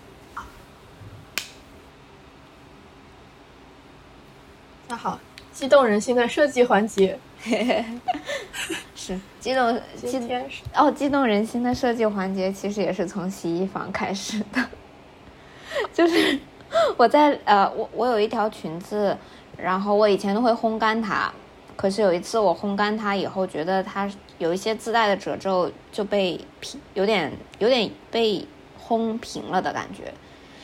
那好，激动人心的设计环节。是激动，今天是哦，激动人心的设计环节其实也是从洗衣房开始的，就是 我在呃，我我有一条裙子，然后我以前都会烘干它，可是有一次我烘干它以后，觉得它有一些自带的褶皱就被平，有点有点被烘平了的感觉，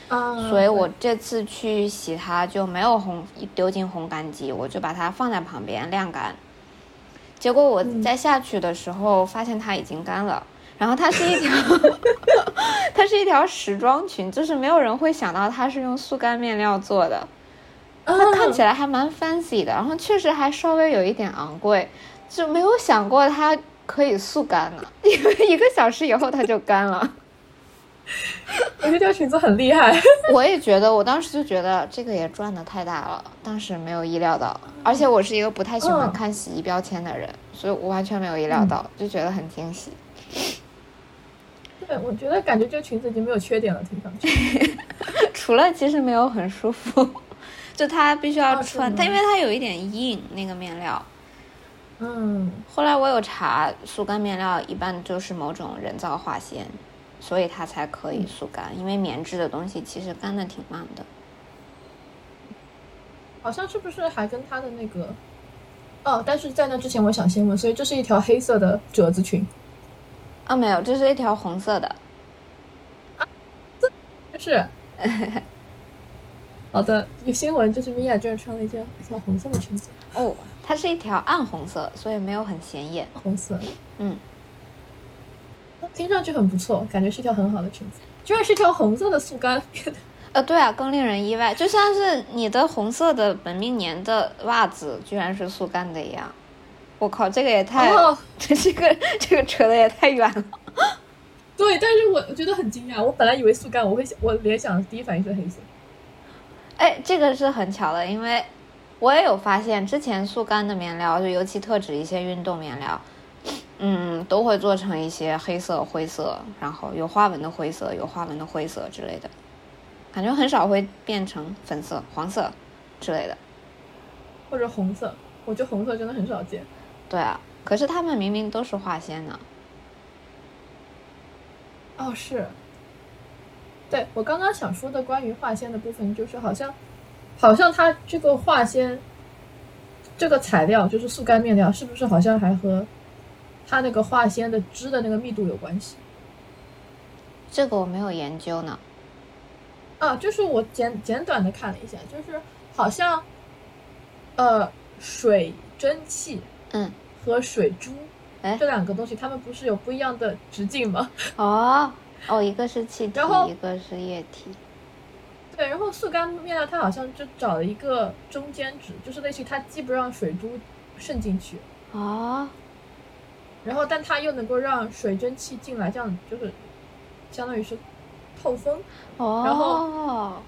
啊，所以我这次去洗它就没有烘丢进烘干机，我就把它放在旁边晾干。结果我在下去的时候发现它已经干了，然后它是一条，它是一条时装裙，就是没有人会想到它是用速干面料做的，它看起来还蛮 fancy 的，然后确实还稍微有一点昂贵，就没有想过它可以速干呢，因为一个小时以后它就干了。我觉得这条裙子很厉害，我也觉得，我当时就觉得这个也赚的太大了，当时没有意料到，而且我是一个不太喜欢看洗衣标签的人，所以我完全没有意料到，就觉得很惊喜。对，我觉得感觉这个裙子已经没有缺点了，听上去，除了其实没有很舒服，就它必须要穿，它因为它有一点硬那个面料。嗯，后来我有查，速干面料一般就是某种人造化纤。所以它才可以速干，因为棉质的东西其实干的挺慢的。好像是不是还跟它的那个？哦，但是在那之前，我想先问，所以这是一条黑色的褶子裙？啊，没有，这是一条红色的。啊，这是。好的，有新闻就是米娅居然穿了一件一条红色的裙子。哦，它是一条暗红色，所以没有很显眼。红色，嗯。听上去很不错，感觉是条很好的裙子，居然是条红色的速干。呃，对啊，更令人意外，就像是你的红色的本命年的袜子居然是速干的一样。我靠，这个也太……这 这个这个扯的也太远了。对，但是我我觉得很惊讶，我本来以为速干，我会想我联想第一反应是黑色。哎，这个是很巧的，因为我也有发现，之前速干的面料，就尤其特指一些运动面料。嗯，都会做成一些黑色、灰色，然后有花纹的灰色、有花纹的灰色之类的，感觉很少会变成粉色、黄色之类的，或者红色。我觉得红色真的很少见。对啊，可是他们明明都是化纤呢。哦，是。对我刚刚想说的关于化纤的部分，就是好像，好像它这个化纤这个材料就是速干面料，是不是好像还和它那个化纤的织的那个密度有关系，这个我没有研究呢。啊，就是我简简短的看了一下，就是好像，呃，水蒸气，嗯，和水珠，哎，这两个东西，它们不是有不一样的直径吗？哦，哦，一个是气体，然后一个是液体。对，然后速干面料它好像就找了一个中间值，就是类似于它既不让水珠渗进去，哦。然后，但它又能够让水蒸气进来，这样就是相当于是透风。哦。然后，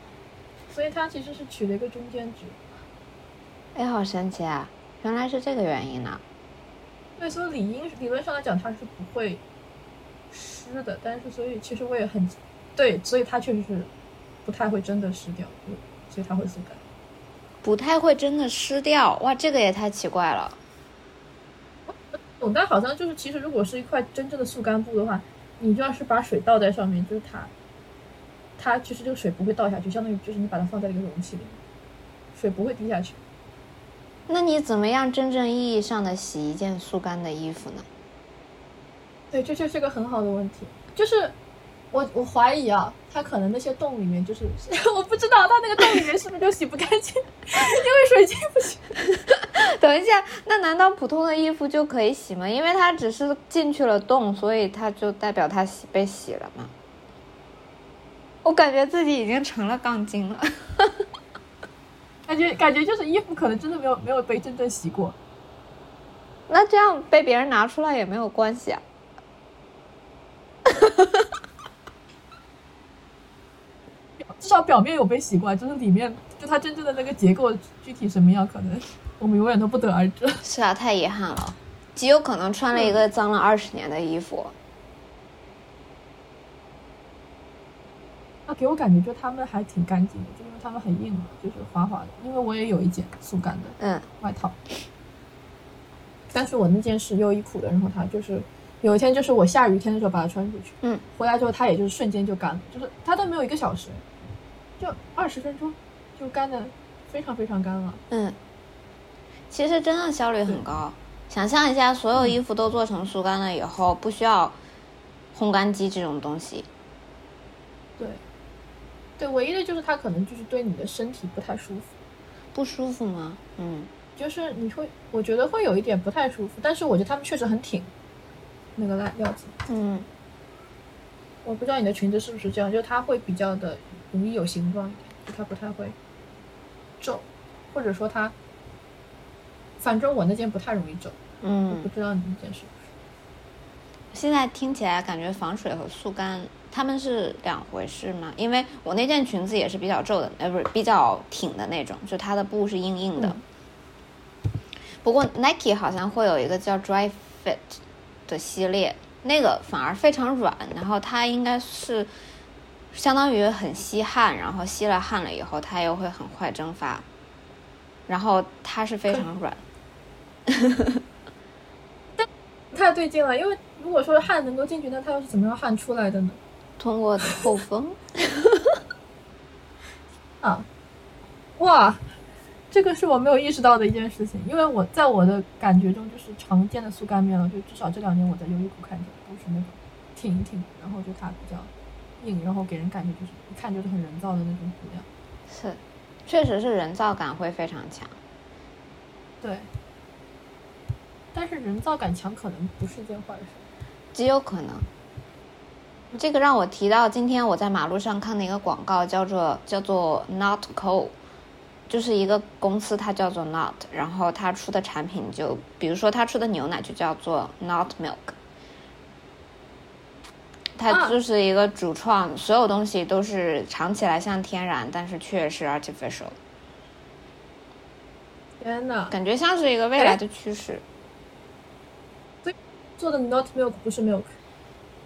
所以它其实是取了一个中间值。哎，好神奇啊！原来是这个原因呢。对，所以理应理论上来讲它是不会湿的，但是所以其实我也很对，所以它确实是不太会真的湿掉，所以它会速干。不太会真的湿掉？哇，这个也太奇怪了。但好像就是，其实如果是一块真正的速干布的话，你就要是把水倒在上面，就是它，它其实这个水不会倒下去，相当于就是你把它放在一个容器里面，水不会滴下去。那你怎么样真正意义上的洗一件速干的衣服呢？对，这就是个很好的问题。就是我我怀疑啊，它可能那些洞里面就是，我不知道它那个洞里面是不是就洗不干净，因为水进不去。等一下，那难道普通的衣服就可以洗吗？因为它只是进去了洞，所以它就代表它洗被洗了吗？我感觉自己已经成了杠精了，感觉感觉就是衣服可能真的没有没有被真正洗过。那这样被别人拿出来也没有关系啊。至少表面有被洗过，就是里面就它真正的那个结构具体什么样，可能我们永远都不得而知。是啊，太遗憾了，极有可能穿了一个脏了二十年的衣服。那给我感觉就他们还挺干净的，就因为他们很硬嘛，就是滑滑的。因为我也有一件速干的嗯外套，但是我那件是优衣库的，然后它就是有一天就是我下雨天的时候把它穿出去，嗯，回来之后它也就是瞬间就干了，就是它都没有一个小时，就二十分钟就干的非常非常干了。嗯，其实真的效率很高。想象一下，所有衣服都做成速干了以后，不需要烘干机这种东西。对，对，唯一的就是它可能就是对你的身体不太舒服，不舒服吗？嗯，就是你会，我觉得会有一点不太舒服，但是我觉得他们确实很挺，那个料料子。嗯，我不知道你的裙子是不是这样，就是它会比较的容易有形状一点，就它不太会皱，或者说它，反正我那件不太容易皱，嗯我嗯不，知道你那件是不是。现在听起来感觉防水和速干它们是两回事吗？因为我那件裙子也是比较皱的，呃，不是比较挺的那种，就它的布是硬硬的。嗯不过 Nike 好像会有一个叫 Dry Fit 的系列，那个反而非常软，然后它应该是相当于很吸汗，然后吸了汗了以后，它又会很快蒸发，然后它是非常软。但太对劲了，因为如果说汗能够进去，那它又是怎么样汗出来的呢？通过透风，啊，哇，这个是我没有意识到的一件事情，因为我在我的感觉中，就是常见的速干面料，就至少这两年我在优衣库看见都是那种挺一挺，然后就它比较硬，然后给人感觉就是一看就是很人造的那种布料。是，确实是人造感会非常强。对，但是人造感强可能不是一件坏事。极有可能。这个让我提到今天我在马路上看的一个广告，叫做叫做 Not Co，就是一个公司，它叫做 Not，然后它出的产品就比如说它出的牛奶就叫做 Not Milk，它啊就是一个主创，所有东西都是尝起来像天然，但是却是 artificial，天呐，感觉像是一个未来的趋势。做的 not milk 不是 milk，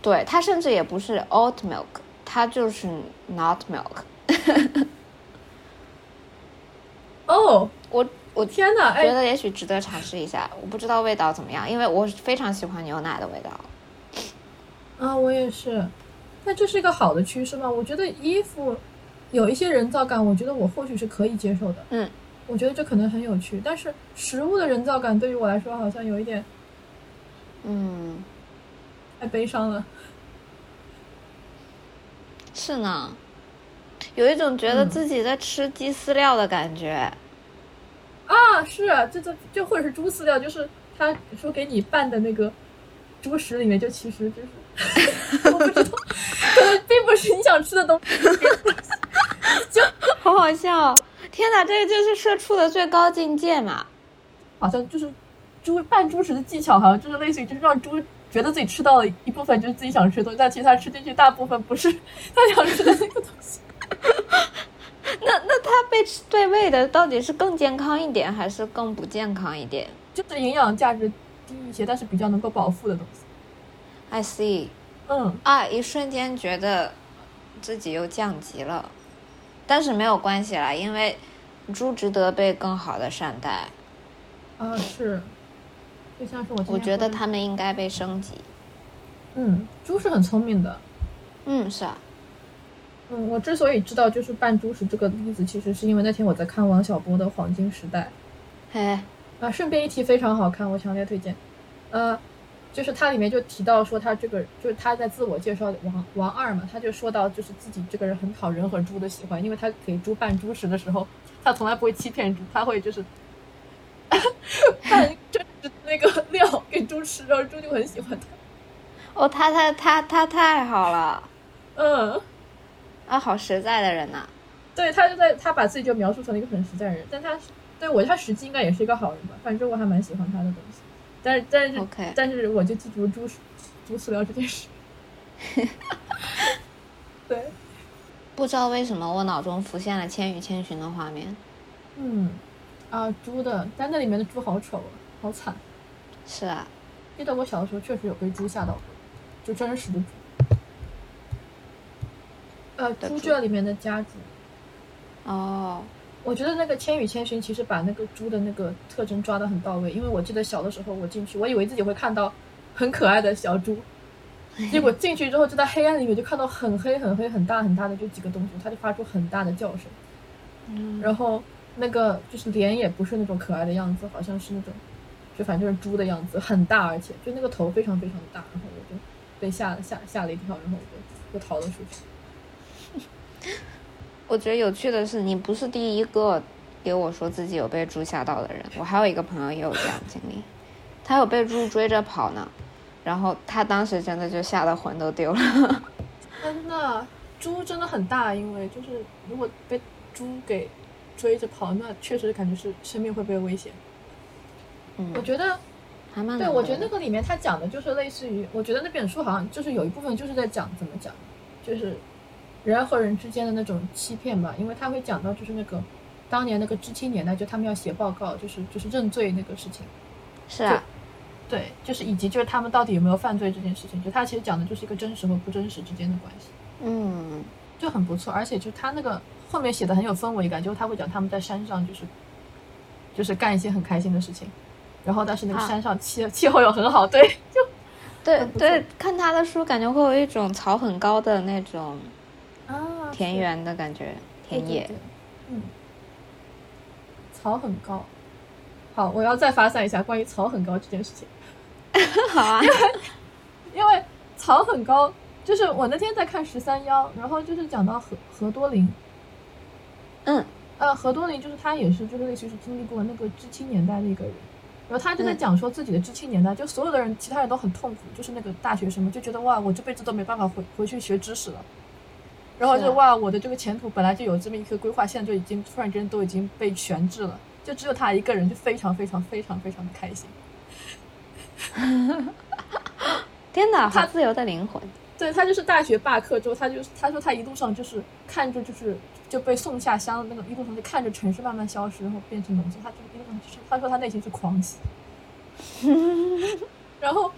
对，它甚至也不是 oat milk，它就是 nut milk。哦，我我天呐，哎，觉得也许值得尝试一下，我不知道味道怎么样，因为我非常喜欢牛奶的味道。啊，我也是。那这是一个好的趋势吗？我觉得衣服有一些人造感，我觉得我或许是可以接受的。嗯，我觉得这可能很有趣。但是食物的人造感对于我来说好像有一点嗯，太悲伤了。是呢，有一种觉得嗯自己在吃鸡饲料的感觉。啊，是啊，这这就或者是猪饲料，就是他说给你拌的那个猪食里面，就其实就是 我不知道，可能并不是你想吃的东西。就 好好笑！天哪，这个就是社畜的最高境界嘛！好像就是猪拌猪食的技巧，好像就是类似于就是让猪觉得自己吃到了一部分就是自己想吃的东西，但其实它吃进去大部分不是 他想吃的那个东西。那那他被吃对胃的到底是更健康一点，还是更不健康一点就是营养价值低一些，但是比较能够饱腹的东西。？I see。嗯，啊，一瞬间觉得自己又降级了，但是没有关系啦，因为猪值得被更好的善待。啊是，就像是我我觉得他们应该被升级。嗯，猪是很聪明的。嗯，是啊，嗯，我之所以知道就是扮猪食这个例子，其实是因为那天我在看王小波的《黄金时代嘿，》啊，顺便一提，非常好看，我强烈推荐。呃，就是它里面就提到说他这个就是他在自我介绍王王二嘛，他就说到就是自己这个人很讨人和猪的喜欢，因为他给猪扮猪食的时候，他从来不会欺骗猪，他会就是 猪吃，然后猪就很喜欢它。哦，他他他他太好了，嗯，啊，好实在的人呐、对他就在他把自己就描述成了一个很实在的人，但他对我他实际应该也是一个好人吧，反正我还蛮喜欢他的东西。但是但是 OK 但是我就记住猪猪饲料这件事。对，不知道为什么我脑中浮现了《千与千寻》的画面。嗯，啊，猪的，但那里面的猪好丑啊，好惨。是啊，记得我小的时候确实有被猪吓到过，就真实的猪。呃，猪猪圈里面的家猪，哦，我觉得那个《千与千寻》其实把那个猪的那个特征抓得很到位，因为我记得小的时候我进去，我以为自己会看到很可爱的小猪，结果进去之后就在黑暗里面就看到很黑很黑很大很大的就几个东西，它就发出很大的叫声，嗯，然后那个就是脸也不是那种可爱的样子，好像是那种就反正就是猪的样子，很大，而且就那个头非常非常的大，然后我就被吓吓吓了一跳，然后我就就逃了出去。我觉得有趣的是，你不是第一个给我说自己有被猪吓到的人，我还有一个朋友也有这样的经历，他有被猪追着跑呢，然后他当时真的就吓得魂都丢了。真的，猪真的很大，因为就是如果被猪给追着跑，那确实感觉是生命会被危险。嗯。我，觉得，还蛮对我觉得那个里面他讲的就是类似于，我觉得那本书好像就是有一部分就是在讲怎么讲，就是人和人之间的那种欺骗吧，因为他会讲到就是那个当年那个知青年代，就他们要写报告，就是就是认罪那个事情。是啊，对，就是以及就是他们到底有没有犯罪这件事情，就他其实讲的就是一个真实和不真实之间的关系。嗯，就很不错，而且就他那个后面写的很有氛围感，就是他会讲他们在山上就是就是干一些很开心的事情，然后但是那个啊。山上气、气候又很好，对，就对对，看他的书感觉会有一种草很高的那种啊田园的感觉，田野。对对。对嗯，草很高。好，我要再发散一下关于草很高这件事情，好啊，因为草很高，就是我那天在看十三幺，然后就是讲到何何多林，嗯。呃，何多林就是他也是就是类似于是经历过那个知青年代的一个人，然后他就在嗯讲说自己的知青年代，就所有的人其他人都很痛苦，就是那个大学生们就觉得哇，我这辈子都没办法回回去学知识了，然后就哇，我的这个前途本来就有这么一个规划，现在就已经突然间都已经被悬置了，就只有他一个人就非常非常非常非常的开心。天哪，他自由的灵魂。对他就是大学罢课之后，他就他说他一路上就是看着就是就被送下乡的那个一路上就看着城市慢慢消失，然后变成农村，他就他说他内心是狂喜，然后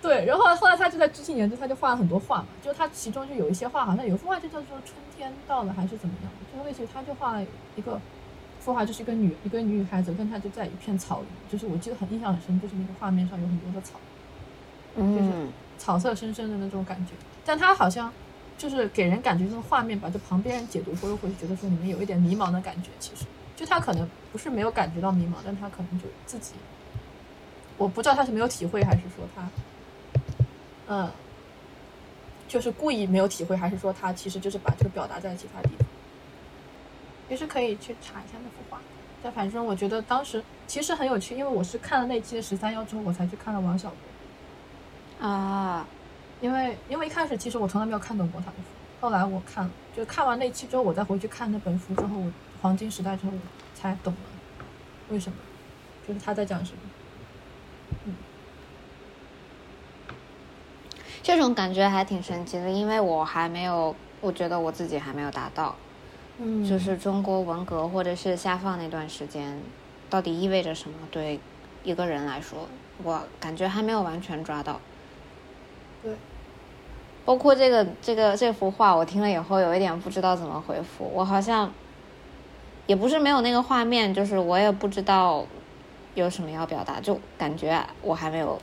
对，然后后来他就在知青年，就他就画了很多画嘛，就他其中就有一些画，好像有一幅画就叫做春天到了还是怎么样，就类似于他就画了一个幅画，就是一个女一个女孩子，跟她就在一片草里，就是我记得很印象很深，就是那个画面上有很多的草。就是，草色深深的那种感觉，但他好像就是给人感觉这种画面吧，就旁边人解读说又会觉得说你们有一点迷茫的感觉。其实就他可能不是没有感觉到迷茫，但他可能就自己，我不知道他是没有体会，还是说他，嗯，就是故意没有体会，还是说他其实就是把这个表达在其他地方。其实可以去查一下那幅画，但反正我觉得当时其实很有趣，因为我是看了那期的十三幺之后，我才去看了王小波。啊，因为因为一开始其实我从来没有看懂过他的书，后来我看了，就看完那期之后，我再回去看那本书之后，我黄金时代之后我才懂了为什么，就是他在讲什么。嗯这种感觉还挺神奇的，因为我还没有，我觉得我自己还没有达到，嗯就是中国文革或者是下放那段时间，到底意味着什么？对一个人来说，我感觉还没有完全抓到。对，包括这个这个这幅画，我听了以后有一点不知道怎么回复。我好像也不是没有那个画面，就是我也不知道有什么要表达，就感觉我还没有，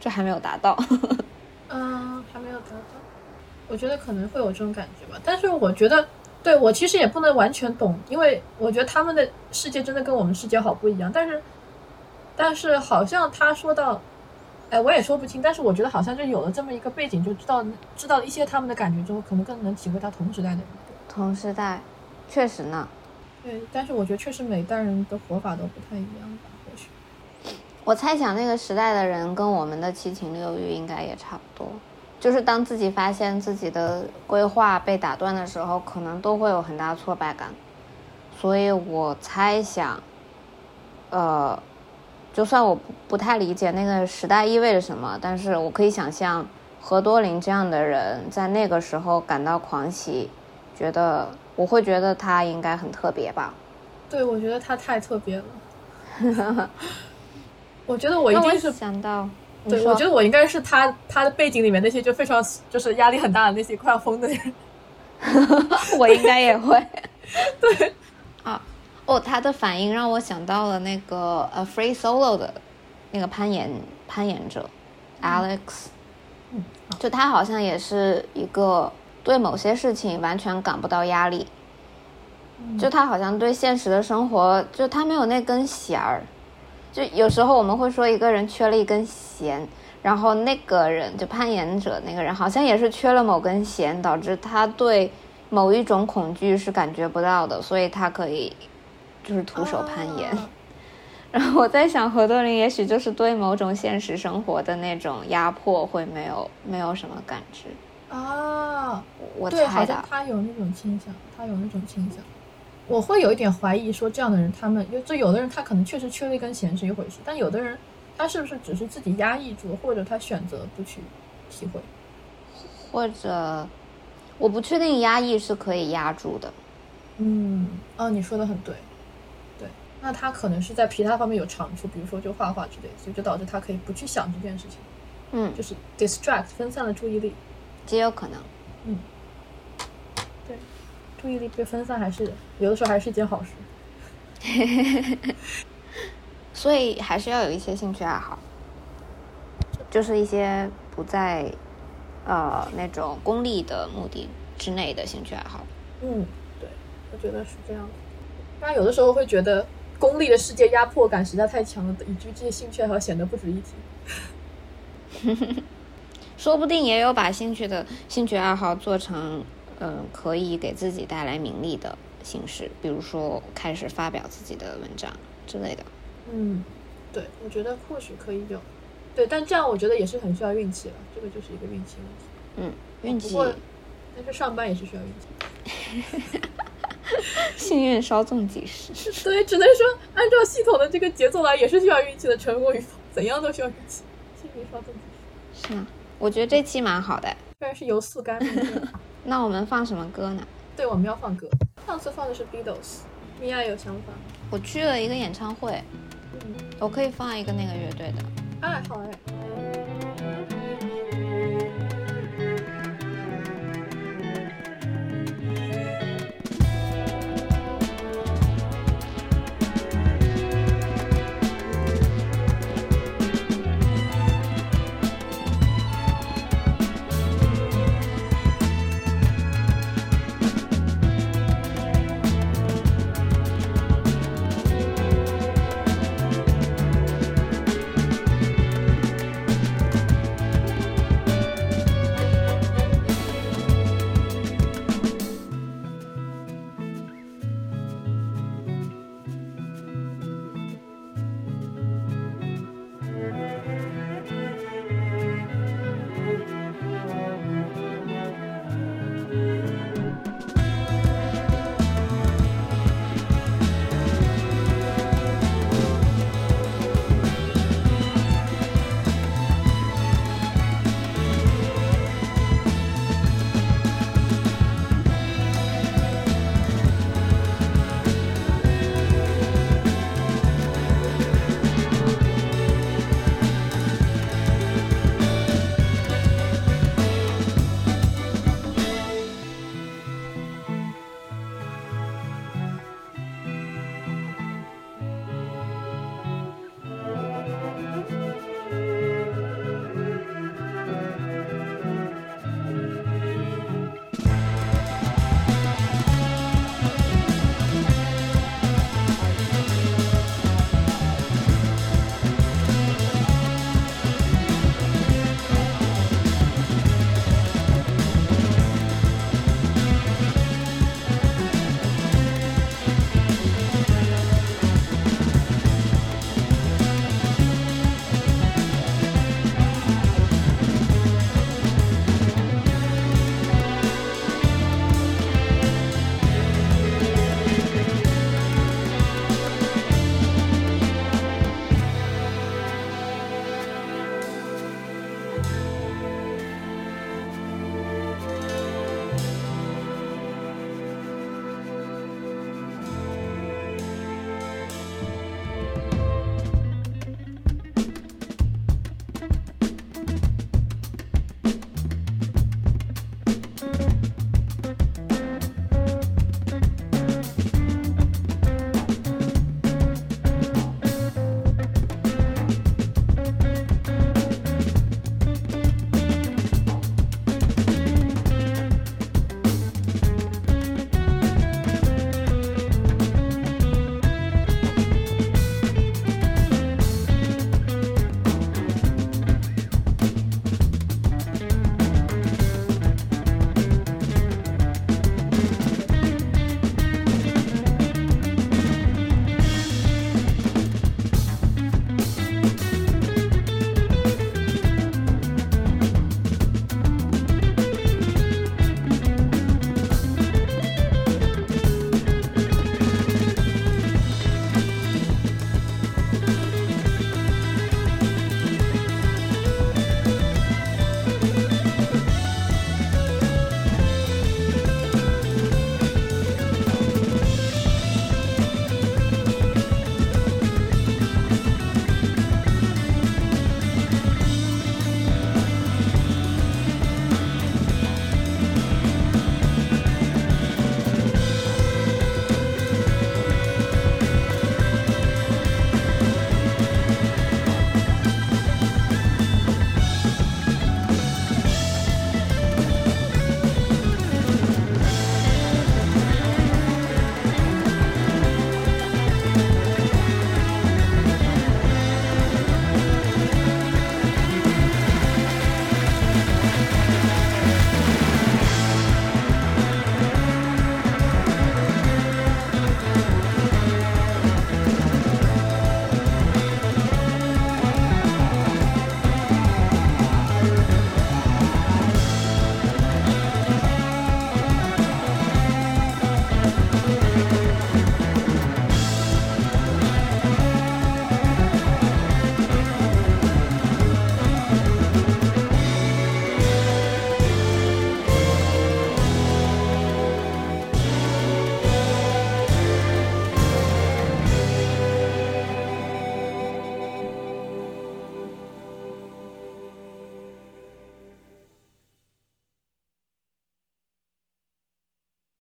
就还没有达到。嗯，还没有达到。我觉得可能会有这种感觉吧，但是我觉得，对我其实也不能完全懂，因为我觉得他们的世界真的跟我们世界好不一样。但是，但是好像他说到，哎，我也说不清。但是我觉得好像就有了这么一个背景，就知道知道一些他们的感觉之后，可能更能体会到同时代的人。同时代，确实呢。对，但是我觉得确实每代人的活法都不太一样吧，或许。我猜想那个时代的人跟我们的七情六欲应该也差不多，就是当自己发现自己的规划被打断的时候，可能都会有很大挫败感。所以我猜想，呃，就算我不太理解那个时代意味着什么，但是我可以想象何多林这样的人在那个时候感到狂喜，觉得我会觉得他应该很特别吧。对，我觉得他太特别了。我觉得我一定是想到，对，我觉得我应该是他他的背景里面那些就非常就是压力很大的那些快要疯的人。我应该也会。对。啊，哦，他的反应让我想到了那个呃，Free Solo 的那个攀岩攀岩者，Alex。嗯。就他好像也是一个对某些事情完全感不到压力。就他好像对现实的生活，就他没有那根弦儿。就有时候我们会说一个人缺了一根弦，然后那个人就攀岩者那个人好像也是缺了某根弦，导致他对某一种恐惧是感觉不到的，所以他可以就是徒手攀岩。然后我在想，何多林也许就是对某种现实生活的那种压迫会没有没有什么感知啊。我猜的，他有那种倾向，他有那种倾向。我会有一点怀疑，说这样的人，他们就有的人他可能确实缺了一根弦是一回事，但有的人他是不是只是自己压抑住，或者他选择不去体会，或者我不确定压抑是可以压住的。嗯，哦，你说的很对，对，那他可能是在其他方面有长处，比如说就画画之类，所以就导致他可以不去想这件事情。嗯，就是 distract 分散了注意力，极有可能。嗯。对注意力被分散，还是有的时候还是一件好事。所以还是要有一些兴趣爱好，就是一些不在呃那种功利的目的之内的兴趣爱好。嗯，对，我觉得是这样的。当然，有的时候会觉得功利的世界压迫感实在太强了，以至于这些兴趣爱好显得不值一提。说不定也有把兴趣的兴趣爱好做成。嗯，可以给自己带来名利的形式，比如说开始发表自己的文章之类的。嗯，对，我觉得或许可以有。对，但这样我觉得也是很需要运气了，这个就是一个运气问题。嗯，运气。但是上班也是需要运气。幸运稍纵即逝。对，只能说按照系统的这个节奏来，也是需要运气的，成功与否怎样都需要运气。幸运稍纵即逝。是吗？我觉得这期蛮好的。虽然是油速干。那我们放什么歌呢？对，我们要放歌。上次放的是 Beatles。米娅有想法？我去了一个演唱会。嗯，我可以放一个那个乐队的。哎，好哎。